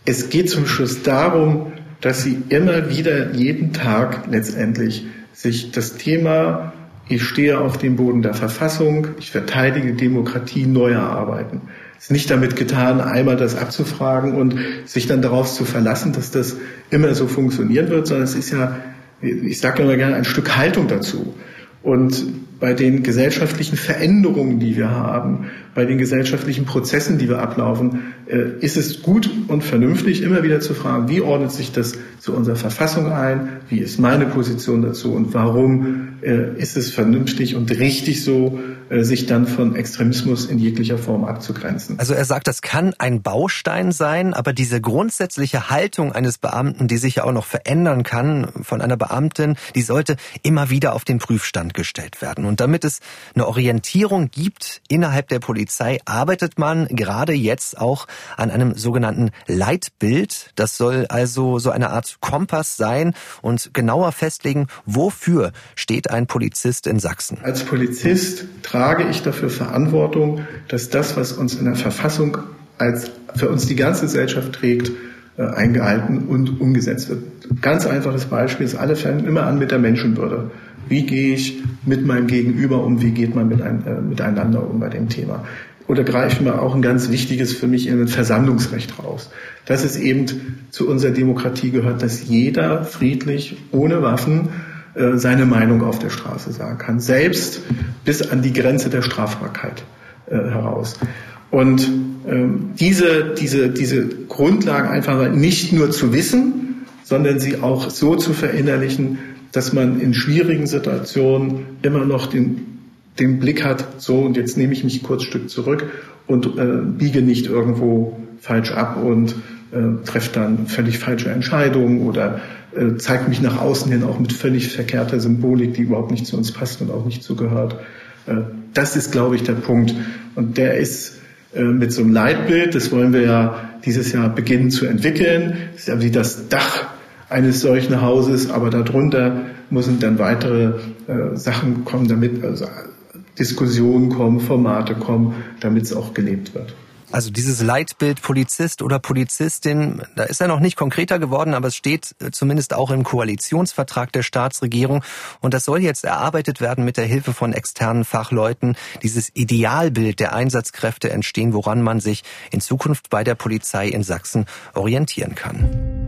es geht zum Schluss darum, dass sie immer wieder jeden Tag letztendlich sich das Thema ich stehe auf dem Boden der Verfassung, ich verteidige Demokratie neu erarbeiten. Es ist nicht damit getan, einmal das abzufragen und sich dann darauf zu verlassen, dass das immer so funktionieren wird, sondern es ist ja ich sage immer gerne, ein Stück Haltung dazu. Und bei den gesellschaftlichen Veränderungen, die wir haben, bei den gesellschaftlichen Prozessen, die wir ablaufen, äh, ist es gut und vernünftig, immer wieder zu fragen, wie ordnet sich das zu unserer Verfassung ein, wie ist meine Position dazu und warum äh, ist es vernünftig und richtig so, äh, sich dann von Extremismus in jeglicher Form abzugrenzen. Also er sagt, das kann ein Baustein sein, aber diese grundsätzliche Haltung eines Beamten, die sich ja auch noch verändern kann von einer Beamtin, die sollte immer wieder auf den Prüfstand gestellt werden. Und damit es eine Orientierung gibt innerhalb der Polizei, arbeitet man gerade jetzt auch an einem sogenannten Leitbild. Das soll also so eine Art Kompass sein und genauer festlegen, wofür steht ein Polizist in Sachsen. Als Polizist trage ich dafür Verantwortung, dass das, was uns in der Verfassung als für uns die ganze Gesellschaft trägt, äh, eingehalten und umgesetzt wird. Ganz einfaches Beispiel ist, alle fangen immer an mit der Menschenwürde. Wie gehe ich mit meinem Gegenüber um? Wie geht man mit ein, äh, miteinander um bei dem Thema? Oder greifen wir auch ein ganz wichtiges für mich in ein Versammlungsrecht raus. Dass es eben zu unserer Demokratie gehört, dass jeder friedlich, ohne Waffen, äh, seine Meinung auf der Straße sagen kann. Selbst bis an die Grenze der Strafbarkeit äh, heraus. Und ähm, diese, diese, diese Grundlagen einfach nicht nur zu wissen, sondern sie auch so zu verinnerlichen, dass man in schwierigen Situationen immer noch den, den Blick hat, so und jetzt nehme ich mich kurz Stück zurück und äh, biege nicht irgendwo falsch ab und äh, treffe dann völlig falsche Entscheidungen oder äh, zeigt mich nach außen hin auch mit völlig verkehrter Symbolik, die überhaupt nicht zu uns passt und auch nicht zugehört. Äh, das ist, glaube ich, der Punkt. Und der ist äh, mit so einem Leitbild, das wollen wir ja dieses Jahr beginnen zu entwickeln. Das ist ja wie das Dach eines solchen Hauses, aber darunter müssen dann weitere äh, Sachen kommen, damit also Diskussionen kommen, Formate kommen, damit es auch gelebt wird. Also dieses Leitbild Polizist oder Polizistin, da ist er noch nicht konkreter geworden, aber es steht äh, zumindest auch im Koalitionsvertrag der Staatsregierung. Und das soll jetzt erarbeitet werden mit der Hilfe von externen Fachleuten. Dieses Idealbild der Einsatzkräfte entstehen, woran man sich in Zukunft bei der Polizei in Sachsen orientieren kann.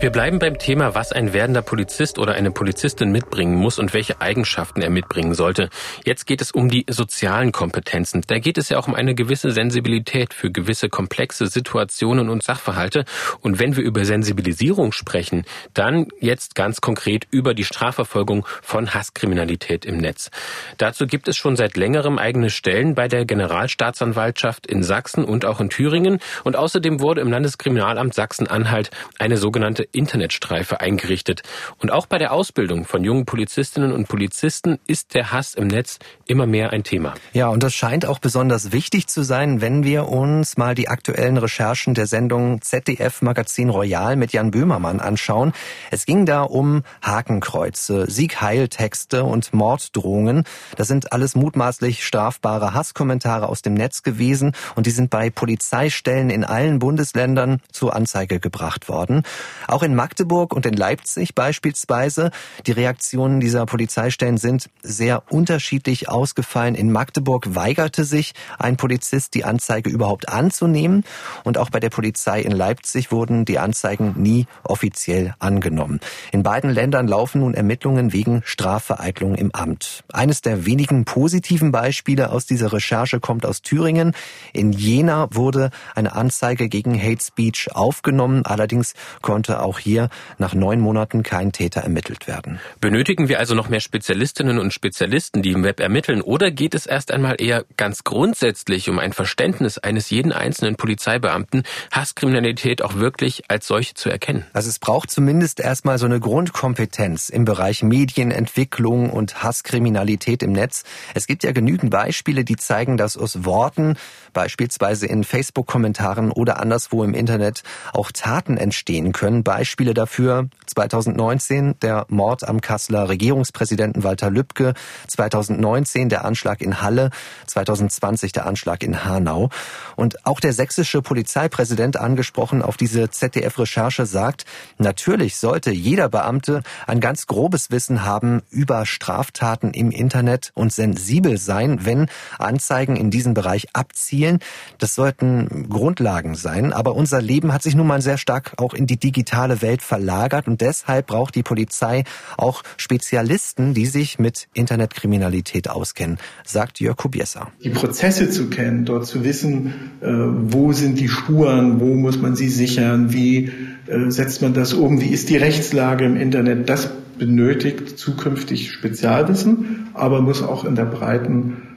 Wir bleiben beim Thema, was ein werdender Polizist oder eine Polizistin mitbringen muss und welche Eigenschaften er mitbringen sollte. Jetzt geht es um die sozialen Kompetenzen. Da geht es ja auch um eine gewisse Sensibilität für gewisse komplexe Situationen und Sachverhalte. Und wenn wir über Sensibilisierung sprechen, dann jetzt ganz konkret über die Strafverfolgung von Hasskriminalität im Netz. Dazu gibt es schon seit längerem eigene Stellen bei der Generalstaatsanwaltschaft in Sachsen und auch in Thüringen. Und außerdem wurde im Landeskriminalamt Sachsen-Anhalt eine sogenannte Internetstreife eingerichtet. Und auch bei der Ausbildung von jungen Polizistinnen und Polizisten ist der Hass im Netz immer mehr ein Thema. Ja, und das scheint auch besonders wichtig zu sein, wenn wir uns mal die aktuellen Recherchen der Sendung ZDF Magazin Royal mit Jan Böhmermann anschauen. Es ging da um Hakenkreuze, Siegheiltexte und Morddrohungen. Das sind alles mutmaßlich strafbare Hasskommentare aus dem Netz gewesen und die sind bei Polizeistellen in allen Bundesländern zur Anzeige gebracht worden. Auch auch in Magdeburg und in Leipzig beispielsweise. Die Reaktionen dieser Polizeistellen sind sehr unterschiedlich ausgefallen. In Magdeburg weigerte sich ein Polizist, die Anzeige überhaupt anzunehmen. Und auch bei der Polizei in Leipzig wurden die Anzeigen nie offiziell angenommen. In beiden Ländern laufen nun Ermittlungen wegen Strafvereitlung im Amt. Eines der wenigen positiven Beispiele aus dieser Recherche kommt aus Thüringen. In Jena wurde eine Anzeige gegen Hate Speech aufgenommen. Allerdings konnte hier nach neun Monaten kein Täter ermittelt werden. Benötigen wir also noch mehr Spezialistinnen und Spezialisten, die im Web ermitteln, oder geht es erst einmal eher ganz grundsätzlich um ein Verständnis eines jeden einzelnen Polizeibeamten, Hasskriminalität auch wirklich als solche zu erkennen? Also es braucht zumindest erstmal so eine Grundkompetenz im Bereich Medienentwicklung und Hasskriminalität im Netz. Es gibt ja genügend Beispiele, die zeigen, dass aus Worten, beispielsweise in Facebook-Kommentaren oder anderswo im Internet, auch Taten entstehen können. Beispiele dafür 2019 der Mord am Kasseler Regierungspräsidenten Walter Lübcke, 2019 der Anschlag in Halle, 2020 der Anschlag in Hanau. Und auch der sächsische Polizeipräsident angesprochen auf diese ZDF-Recherche sagt, natürlich sollte jeder Beamte ein ganz grobes Wissen haben über Straftaten im Internet und sensibel sein, wenn Anzeigen in diesem Bereich abzielen. Das sollten Grundlagen sein. Aber unser Leben hat sich nun mal sehr stark auch in die digitale digitale Welt verlagert und deshalb braucht die Polizei auch Spezialisten, die sich mit Internetkriminalität auskennen, sagt Jörg Kubiesa. Die Prozesse zu kennen, dort zu wissen, äh, wo sind die Spuren, wo muss man sie sichern, wie äh, setzt man das um, wie ist die Rechtslage im Internet, das benötigt zukünftig Spezialwissen, aber muss auch in der breiten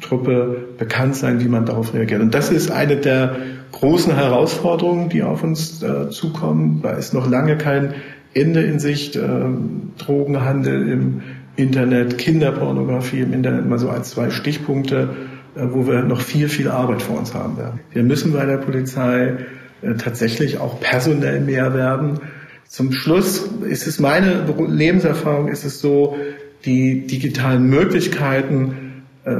Truppe bekannt sein, wie man darauf reagiert. Und das ist eine der großen Herausforderungen, die auf uns äh, zukommen. Da ist noch lange kein Ende in Sicht. Äh, Drogenhandel im Internet, Kinderpornografie im Internet, mal so als zwei Stichpunkte, äh, wo wir noch viel, viel Arbeit vor uns haben werden. Wir müssen bei der Polizei äh, tatsächlich auch personell mehr werden. Zum Schluss ist es meine Lebenserfahrung, ist es so, die digitalen Möglichkeiten äh,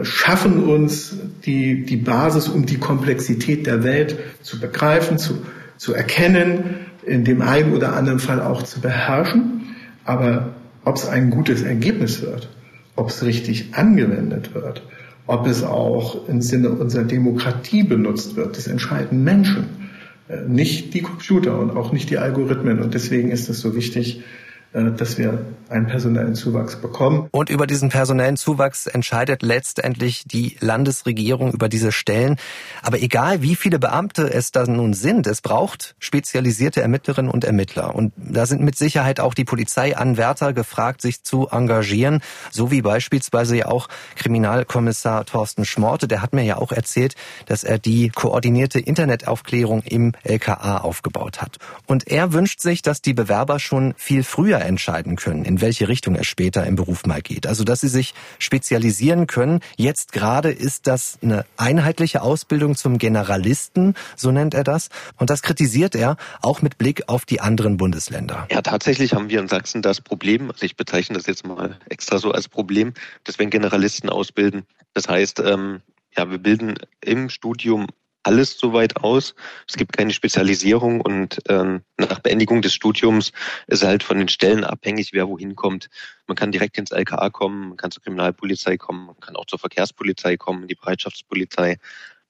schaffen uns die, die Basis, um die Komplexität der Welt zu begreifen, zu, zu erkennen, in dem einen oder anderen Fall auch zu beherrschen. Aber ob es ein gutes Ergebnis wird, ob es richtig angewendet wird, ob es auch im Sinne unserer Demokratie benutzt wird, das entscheiden Menschen, äh, nicht die Computer und auch nicht die Algorithmen. Und deswegen ist es so wichtig, äh, dass wir einen personellen Zuwachs bekommen. Und über diesen personellen Zuwachs entscheidet letztendlich die Landesregierung über diese Stellen. Aber egal, wie viele Beamte es da nun sind, es braucht spezialisierte Ermittlerinnen und Ermittler. Und da sind mit Sicherheit auch die Polizeianwärter gefragt, sich zu engagieren, so wie beispielsweise ja auch Kriminalkommissar Thorsten Schmorte. Der hat mir ja auch erzählt, dass er die koordinierte Internetaufklärung im LKA aufgebaut hat. Und er wünscht sich, dass die Bewerber schon viel früher entscheiden können, in welche Richtung er später im Beruf mal geht. Also dass sie sich spezialisieren können. Jetzt gerade ist das eine einheitliche Ausbildung zum Generalisten, so nennt er das. Und das kritisiert er auch mit Blick auf die anderen Bundesländer. Ja, tatsächlich haben wir in Sachsen das Problem, also ich bezeichne das jetzt mal extra so als Problem, dass wir Generalisten ausbilden. Das heißt, ähm, ja, wir bilden im Studium alles soweit aus. Es gibt keine Spezialisierung und ähm, nach Beendigung des Studiums ist halt von den Stellen abhängig, wer wohin kommt. Man kann direkt ins LKA kommen, man kann zur Kriminalpolizei kommen, man kann auch zur Verkehrspolizei kommen, die Bereitschaftspolizei.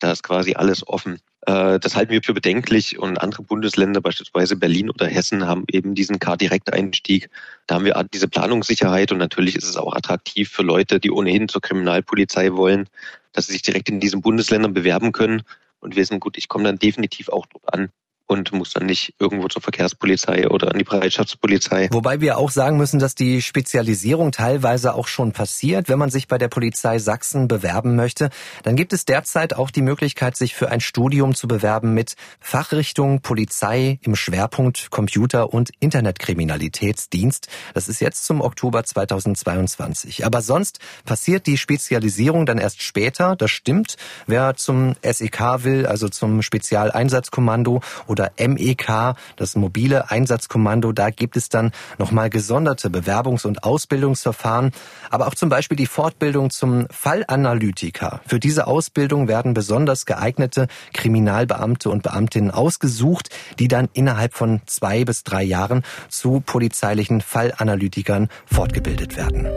Da ist quasi alles offen. Äh, das halten wir für bedenklich und andere Bundesländer, beispielsweise Berlin oder Hessen, haben eben diesen K-Direkteinstieg. Da haben wir diese Planungssicherheit und natürlich ist es auch attraktiv für Leute, die ohnehin zur Kriminalpolizei wollen, dass sie sich direkt in diesen Bundesländern bewerben können und wissen, gut, ich komme dann definitiv auch dort an und muss dann nicht irgendwo zur Verkehrspolizei oder an die Bereitschaftspolizei. Wobei wir auch sagen müssen, dass die Spezialisierung teilweise auch schon passiert. Wenn man sich bei der Polizei Sachsen bewerben möchte, dann gibt es derzeit auch die Möglichkeit, sich für ein Studium zu bewerben mit Fachrichtung Polizei im Schwerpunkt Computer- und Internetkriminalitätsdienst. Das ist jetzt zum Oktober 2022. Aber sonst passiert die Spezialisierung dann erst später. Das stimmt. Wer zum SEK will, also zum Spezialeinsatzkommando oder MEK, das mobile Einsatzkommando. Da gibt es dann nochmal gesonderte Bewerbungs- und Ausbildungsverfahren, aber auch zum Beispiel die Fortbildung zum Fallanalytiker. Für diese Ausbildung werden besonders geeignete Kriminalbeamte und Beamtinnen ausgesucht, die dann innerhalb von zwei bis drei Jahren zu polizeilichen Fallanalytikern fortgebildet werden.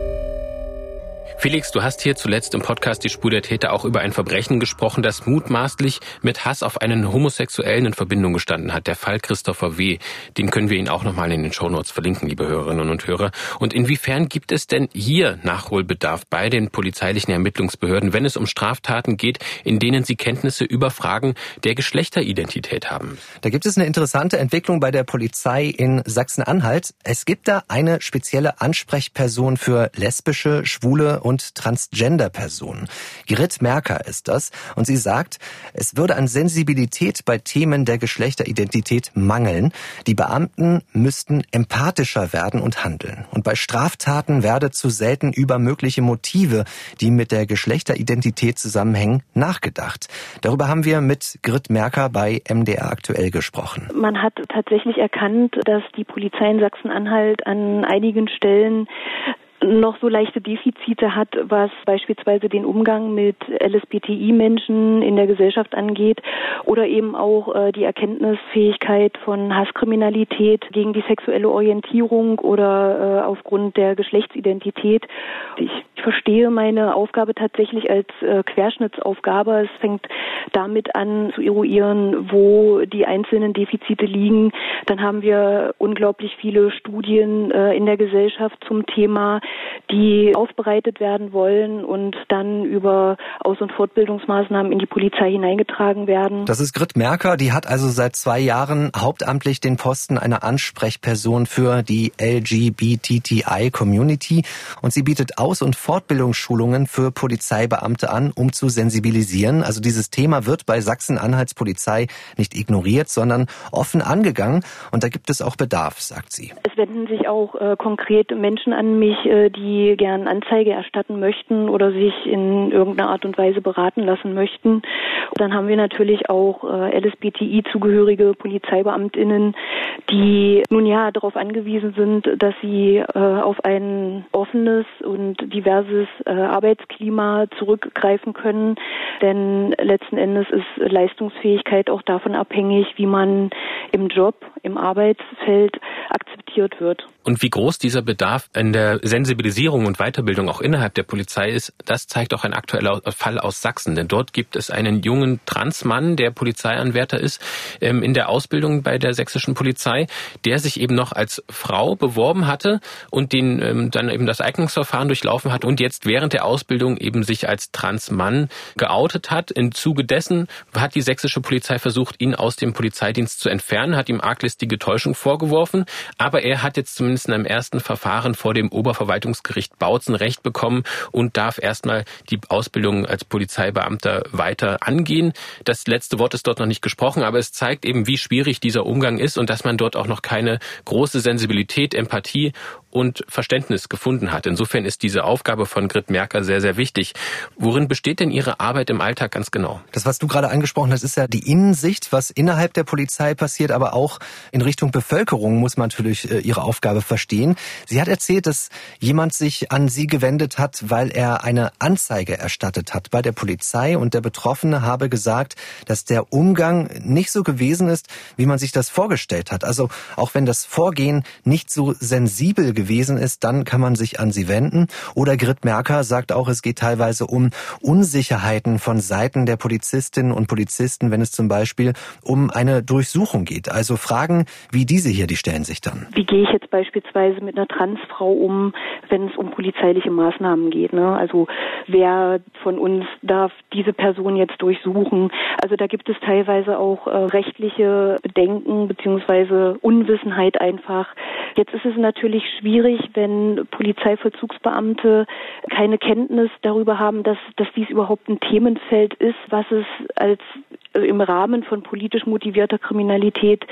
Felix, du hast hier zuletzt im Podcast Die Spur der Täter auch über ein Verbrechen gesprochen, das mutmaßlich mit Hass auf einen Homosexuellen in Verbindung gestanden hat. Der Fall Christopher W. Den können wir Ihnen auch nochmal in den Shownotes verlinken, liebe Hörerinnen und Hörer. Und inwiefern gibt es denn hier Nachholbedarf bei den polizeilichen Ermittlungsbehörden, wenn es um Straftaten geht, in denen sie Kenntnisse über Fragen der Geschlechteridentität haben? Da gibt es eine interessante Entwicklung bei der Polizei in Sachsen-Anhalt. Es gibt da eine spezielle Ansprechperson für lesbische, schwule und Transgender-Personen. Grit Merker ist das und sie sagt, es würde an Sensibilität bei Themen der Geschlechteridentität mangeln. Die Beamten müssten empathischer werden und handeln. Und bei Straftaten werde zu selten über mögliche Motive, die mit der Geschlechteridentität zusammenhängen, nachgedacht. Darüber haben wir mit Grit Merker bei MDR aktuell gesprochen. Man hat tatsächlich erkannt, dass die Polizei in Sachsen-Anhalt an einigen Stellen noch so leichte Defizite hat, was beispielsweise den Umgang mit LSBTI-Menschen in der Gesellschaft angeht oder eben auch äh, die Erkenntnisfähigkeit von Hasskriminalität gegen die sexuelle Orientierung oder äh, aufgrund der Geschlechtsidentität. Ich verstehe meine Aufgabe tatsächlich als äh, Querschnittsaufgabe. Es fängt damit an zu eruieren, wo die einzelnen Defizite liegen. Dann haben wir unglaublich viele Studien äh, in der Gesellschaft zum Thema die aufbereitet werden wollen und dann über Aus- und Fortbildungsmaßnahmen in die Polizei hineingetragen werden. Das ist Grit Merker, die hat also seit zwei Jahren hauptamtlich den Posten einer Ansprechperson für die LGBTI-Community und sie bietet Aus- und Fortbildungsschulungen für Polizeibeamte an, um zu sensibilisieren. Also dieses Thema wird bei Sachsen-Anhalts Polizei nicht ignoriert, sondern offen angegangen und da gibt es auch Bedarf, sagt sie. Es wenden sich auch äh, konkret Menschen an mich, äh, die gern Anzeige erstatten möchten oder sich in irgendeiner Art und Weise beraten lassen möchten. Dann haben wir natürlich auch äh, LSBTI-zugehörige Polizeibeamtinnen, die nun ja darauf angewiesen sind, dass sie äh, auf ein offenes und diverses äh, Arbeitsklima zurückgreifen können. Denn letzten Endes ist Leistungsfähigkeit auch davon abhängig, wie man im Job, im Arbeitsfeld akzeptiert wird. Und wie groß dieser Bedarf in der Sensibilisierung und Weiterbildung auch innerhalb der Polizei ist, das zeigt auch ein aktueller Fall aus Sachsen. Denn dort gibt es einen jungen Transmann, der Polizeianwärter ist, ähm, in der Ausbildung bei der sächsischen Polizei, der sich eben noch als Frau beworben hatte und den ähm, dann eben das Eignungsverfahren durchlaufen hat und jetzt während der Ausbildung eben sich als Transmann geoutet hat. Im Zuge dessen hat die sächsische Polizei versucht, ihn aus dem Polizeidienst zu entfernen, hat ihm arglistige Täuschung vorgeworfen, aber er hat jetzt zumindest in einem ersten Verfahren vor dem Oberverwaltungsgericht Bautzen Recht bekommen und darf erstmal die Ausbildung als Polizeibeamter weiter angehen. Das letzte Wort ist dort noch nicht gesprochen, aber es zeigt eben, wie schwierig dieser Umgang ist und dass man dort auch noch keine große Sensibilität, Empathie und Verständnis gefunden hat. Insofern ist diese Aufgabe von Grit Merker sehr, sehr wichtig. Worin besteht denn Ihre Arbeit im Alltag ganz genau? Das, was du gerade angesprochen hast, ist ja die Innensicht, was innerhalb der Polizei passiert, aber auch in Richtung Bevölkerung muss man natürlich äh, ihre Aufgabe verstehen. Sie hat erzählt, dass jemand sich an sie gewendet hat, weil er eine Anzeige erstattet hat bei der Polizei und der Betroffene habe gesagt, dass der Umgang nicht so gewesen ist, wie man sich das vorgestellt hat. Also auch wenn das Vorgehen nicht so sensibel gewesen ist, dann kann man sich an sie wenden. Oder Grit Merker sagt auch, es geht teilweise um Unsicherheiten von Seiten der Polizistinnen und Polizisten, wenn es zum Beispiel um eine Durchsuchung geht. Also Fragen wie diese hier, die stellen sich dann. Wie gehe ich jetzt beispielsweise mit einer Transfrau um, wenn es um polizeiliche Maßnahmen geht? Ne? Also wer von uns darf diese Person jetzt durchsuchen? Also da gibt es teilweise auch äh, rechtliche Bedenken beziehungsweise Unwissenheit einfach. Jetzt ist es natürlich schwierig, wenn Polizeivollzugsbeamte keine Kenntnis darüber haben, dass, dass dies überhaupt ein Themenfeld ist, was es als also im Rahmen von politisch motivierter Kriminalität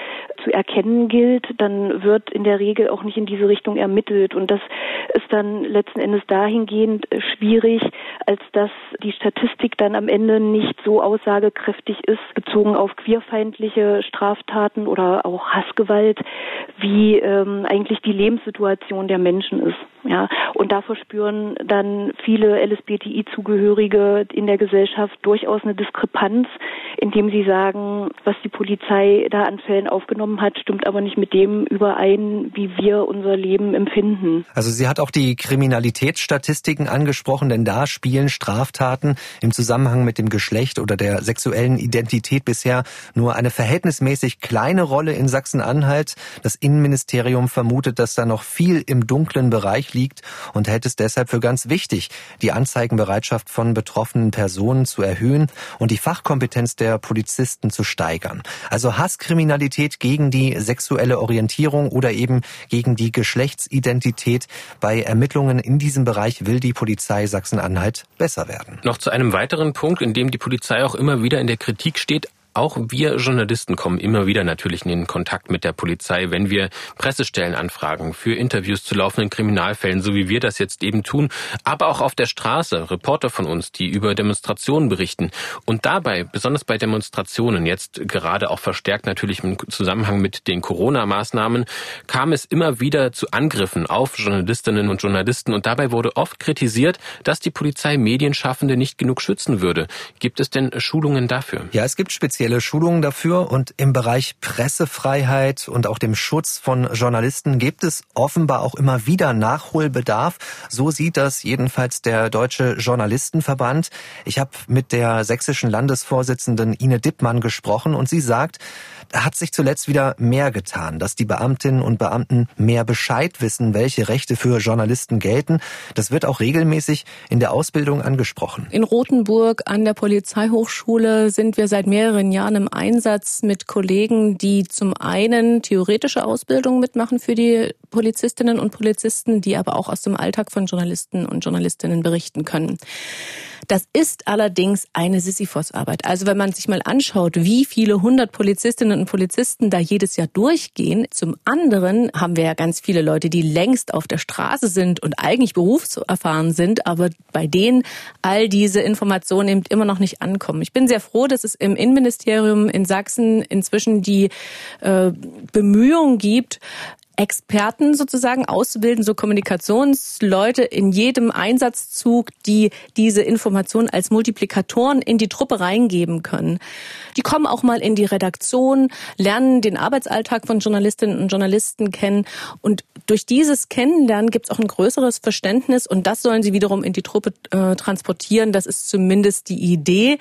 zu erkennen gilt, dann wird in der Regel auch nicht in diese Richtung ermittelt. Und das ist dann letzten Endes dahingehend schwierig, als dass die Statistik dann am Ende nicht so aussagekräftig ist, bezogen auf queerfeindliche Straftaten oder auch Hassgewalt, wie ähm, eigentlich die Lebenssituation der Menschen ist. Ja, und da verspüren dann viele LSBTI-Zugehörige in der Gesellschaft durchaus eine Diskrepanz, indem sie sagen, was die Polizei da an Fällen aufgenommen hat, stimmt aber nicht mit dem überein, wie wir unser Leben empfinden. Also sie hat auch die Kriminalitätsstatistiken angesprochen, denn da spielen Straftaten im Zusammenhang mit dem Geschlecht oder der sexuellen Identität bisher nur eine verhältnismäßig kleine Rolle in Sachsen-Anhalt. Das Innenministerium vermutet, dass da noch viel im dunklen Bereich liegt und hält es deshalb für ganz wichtig, die Anzeigenbereitschaft von betroffenen Personen zu erhöhen und die Fachkompetenz der Polizisten zu steigern. Also Hasskriminalität gegen die sexuelle Orientierung oder eben gegen die Geschlechtsidentität. Bei Ermittlungen in diesem Bereich will die Polizei Sachsen-Anhalt besser werden. Noch zu einem weiteren Punkt, in dem die Polizei auch immer wieder in der Kritik steht, auch wir Journalisten kommen immer wieder natürlich in den Kontakt mit der Polizei, wenn wir Pressestellen anfragen für Interviews zu laufenden Kriminalfällen, so wie wir das jetzt eben tun, aber auch auf der Straße Reporter von uns, die über Demonstrationen berichten. Und dabei, besonders bei Demonstrationen, jetzt gerade auch verstärkt natürlich im Zusammenhang mit den Corona-Maßnahmen, kam es immer wieder zu Angriffen auf Journalistinnen und Journalisten und dabei wurde oft kritisiert, dass die Polizei Medienschaffende nicht genug schützen würde. Gibt es denn Schulungen dafür? Ja, es gibt spezielle spezielle Schulungen dafür und im Bereich Pressefreiheit und auch dem Schutz von Journalisten gibt es offenbar auch immer wieder Nachholbedarf. So sieht das jedenfalls der Deutsche Journalistenverband. Ich habe mit der sächsischen Landesvorsitzenden Ine Dippmann gesprochen und sie sagt, da hat sich zuletzt wieder mehr getan, dass die Beamtinnen und Beamten mehr Bescheid wissen, welche Rechte für Journalisten gelten. Das wird auch regelmäßig in der Ausbildung angesprochen. In Rothenburg an der Polizeihochschule sind wir seit mehreren Jahren im Einsatz mit Kollegen, die zum einen theoretische Ausbildung mitmachen für die Polizistinnen und Polizisten, die aber auch aus dem Alltag von Journalisten und Journalistinnen berichten können. Das ist allerdings eine Sisyphos-Arbeit. Also wenn man sich mal anschaut, wie viele hundert Polizistinnen und Polizisten da jedes Jahr durchgehen. Zum anderen haben wir ja ganz viele Leute, die längst auf der Straße sind und eigentlich berufserfahren sind, aber bei denen all diese Informationen eben immer noch nicht ankommen. Ich bin sehr froh, dass es im Innenministerium in Sachsen inzwischen die äh, Bemühungen gibt, Experten sozusagen auszubilden, so Kommunikationsleute in jedem Einsatzzug, die diese Informationen als Multiplikatoren in die Truppe reingeben können. Die kommen auch mal in die Redaktion, lernen den Arbeitsalltag von Journalistinnen und Journalisten kennen und durch dieses Kennenlernen gibt es auch ein größeres Verständnis und das sollen sie wiederum in die Truppe äh, transportieren. Das ist zumindest die Idee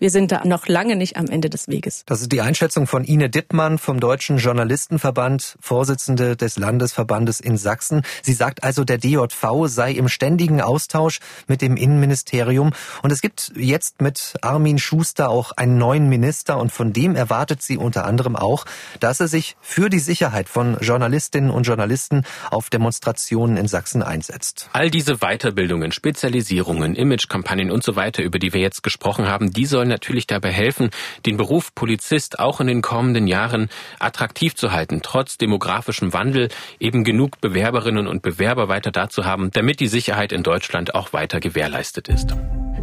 wir sind da noch lange nicht am Ende des Weges. Das ist die Einschätzung von Ine Dittmann vom Deutschen Journalistenverband, Vorsitzende des Landesverbandes in Sachsen. Sie sagt also, der DJV sei im ständigen Austausch mit dem Innenministerium. Und es gibt jetzt mit Armin Schuster auch einen neuen Minister und von dem erwartet sie unter anderem auch, dass er sich für die Sicherheit von Journalistinnen und Journalisten auf Demonstrationen in Sachsen einsetzt. All diese Weiterbildungen, Spezialisierungen, Imagekampagnen und so weiter, über die wir jetzt gesprochen haben, die sollen natürlich dabei helfen, den Beruf Polizist auch in den kommenden Jahren attraktiv zu halten, trotz demografischem Wandel eben genug Bewerberinnen und Bewerber weiter dazu haben, damit die Sicherheit in Deutschland auch weiter gewährleistet ist.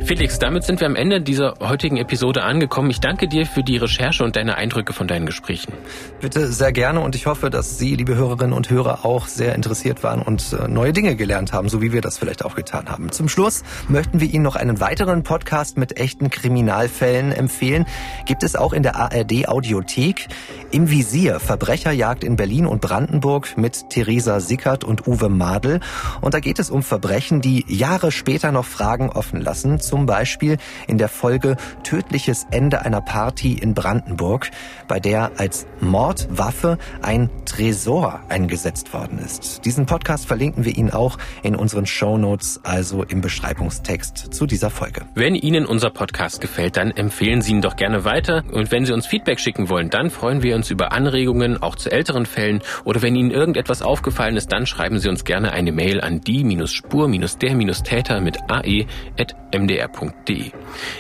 Felix, damit sind wir am Ende dieser heutigen Episode angekommen. Ich danke dir für die Recherche und deine Eindrücke von deinen Gesprächen. Bitte sehr gerne und ich hoffe, dass Sie, liebe Hörerinnen und Hörer, auch sehr interessiert waren und äh, neue Dinge gelernt haben, so wie wir das vielleicht auch getan haben. Zum Schluss möchten wir Ihnen noch einen weiteren Podcast mit echten Kriminalfällen empfehlen. Gibt es auch in der ARD Audiothek. Im Visier Verbrecherjagd in Berlin und Brandenburg mit Theresa Sickert und Uwe Madel. Und da geht es um Verbrechen, die Jahre später noch Fragen offen lassen zum Beispiel in der Folge Tödliches Ende einer Party in Brandenburg, bei der als Mordwaffe ein Tresor eingesetzt worden ist. Diesen Podcast verlinken wir Ihnen auch in unseren Show Notes, also im Beschreibungstext zu dieser Folge. Wenn Ihnen unser Podcast gefällt, dann empfehlen Sie ihn doch gerne weiter. Und wenn Sie uns Feedback schicken wollen, dann freuen wir uns über Anregungen, auch zu älteren Fällen. Oder wenn Ihnen irgendetwas aufgefallen ist, dann schreiben Sie uns gerne eine Mail an die-spur-der-täter mit ae.mdr mdr.de.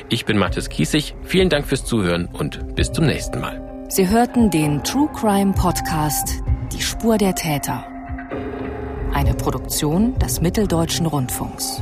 Ich bin Mathis Kiesig. Vielen Dank fürs Zuhören und bis zum nächsten Mal. Sie hörten den True Crime Podcast Die Spur der Täter. Eine Produktion des Mitteldeutschen Rundfunks.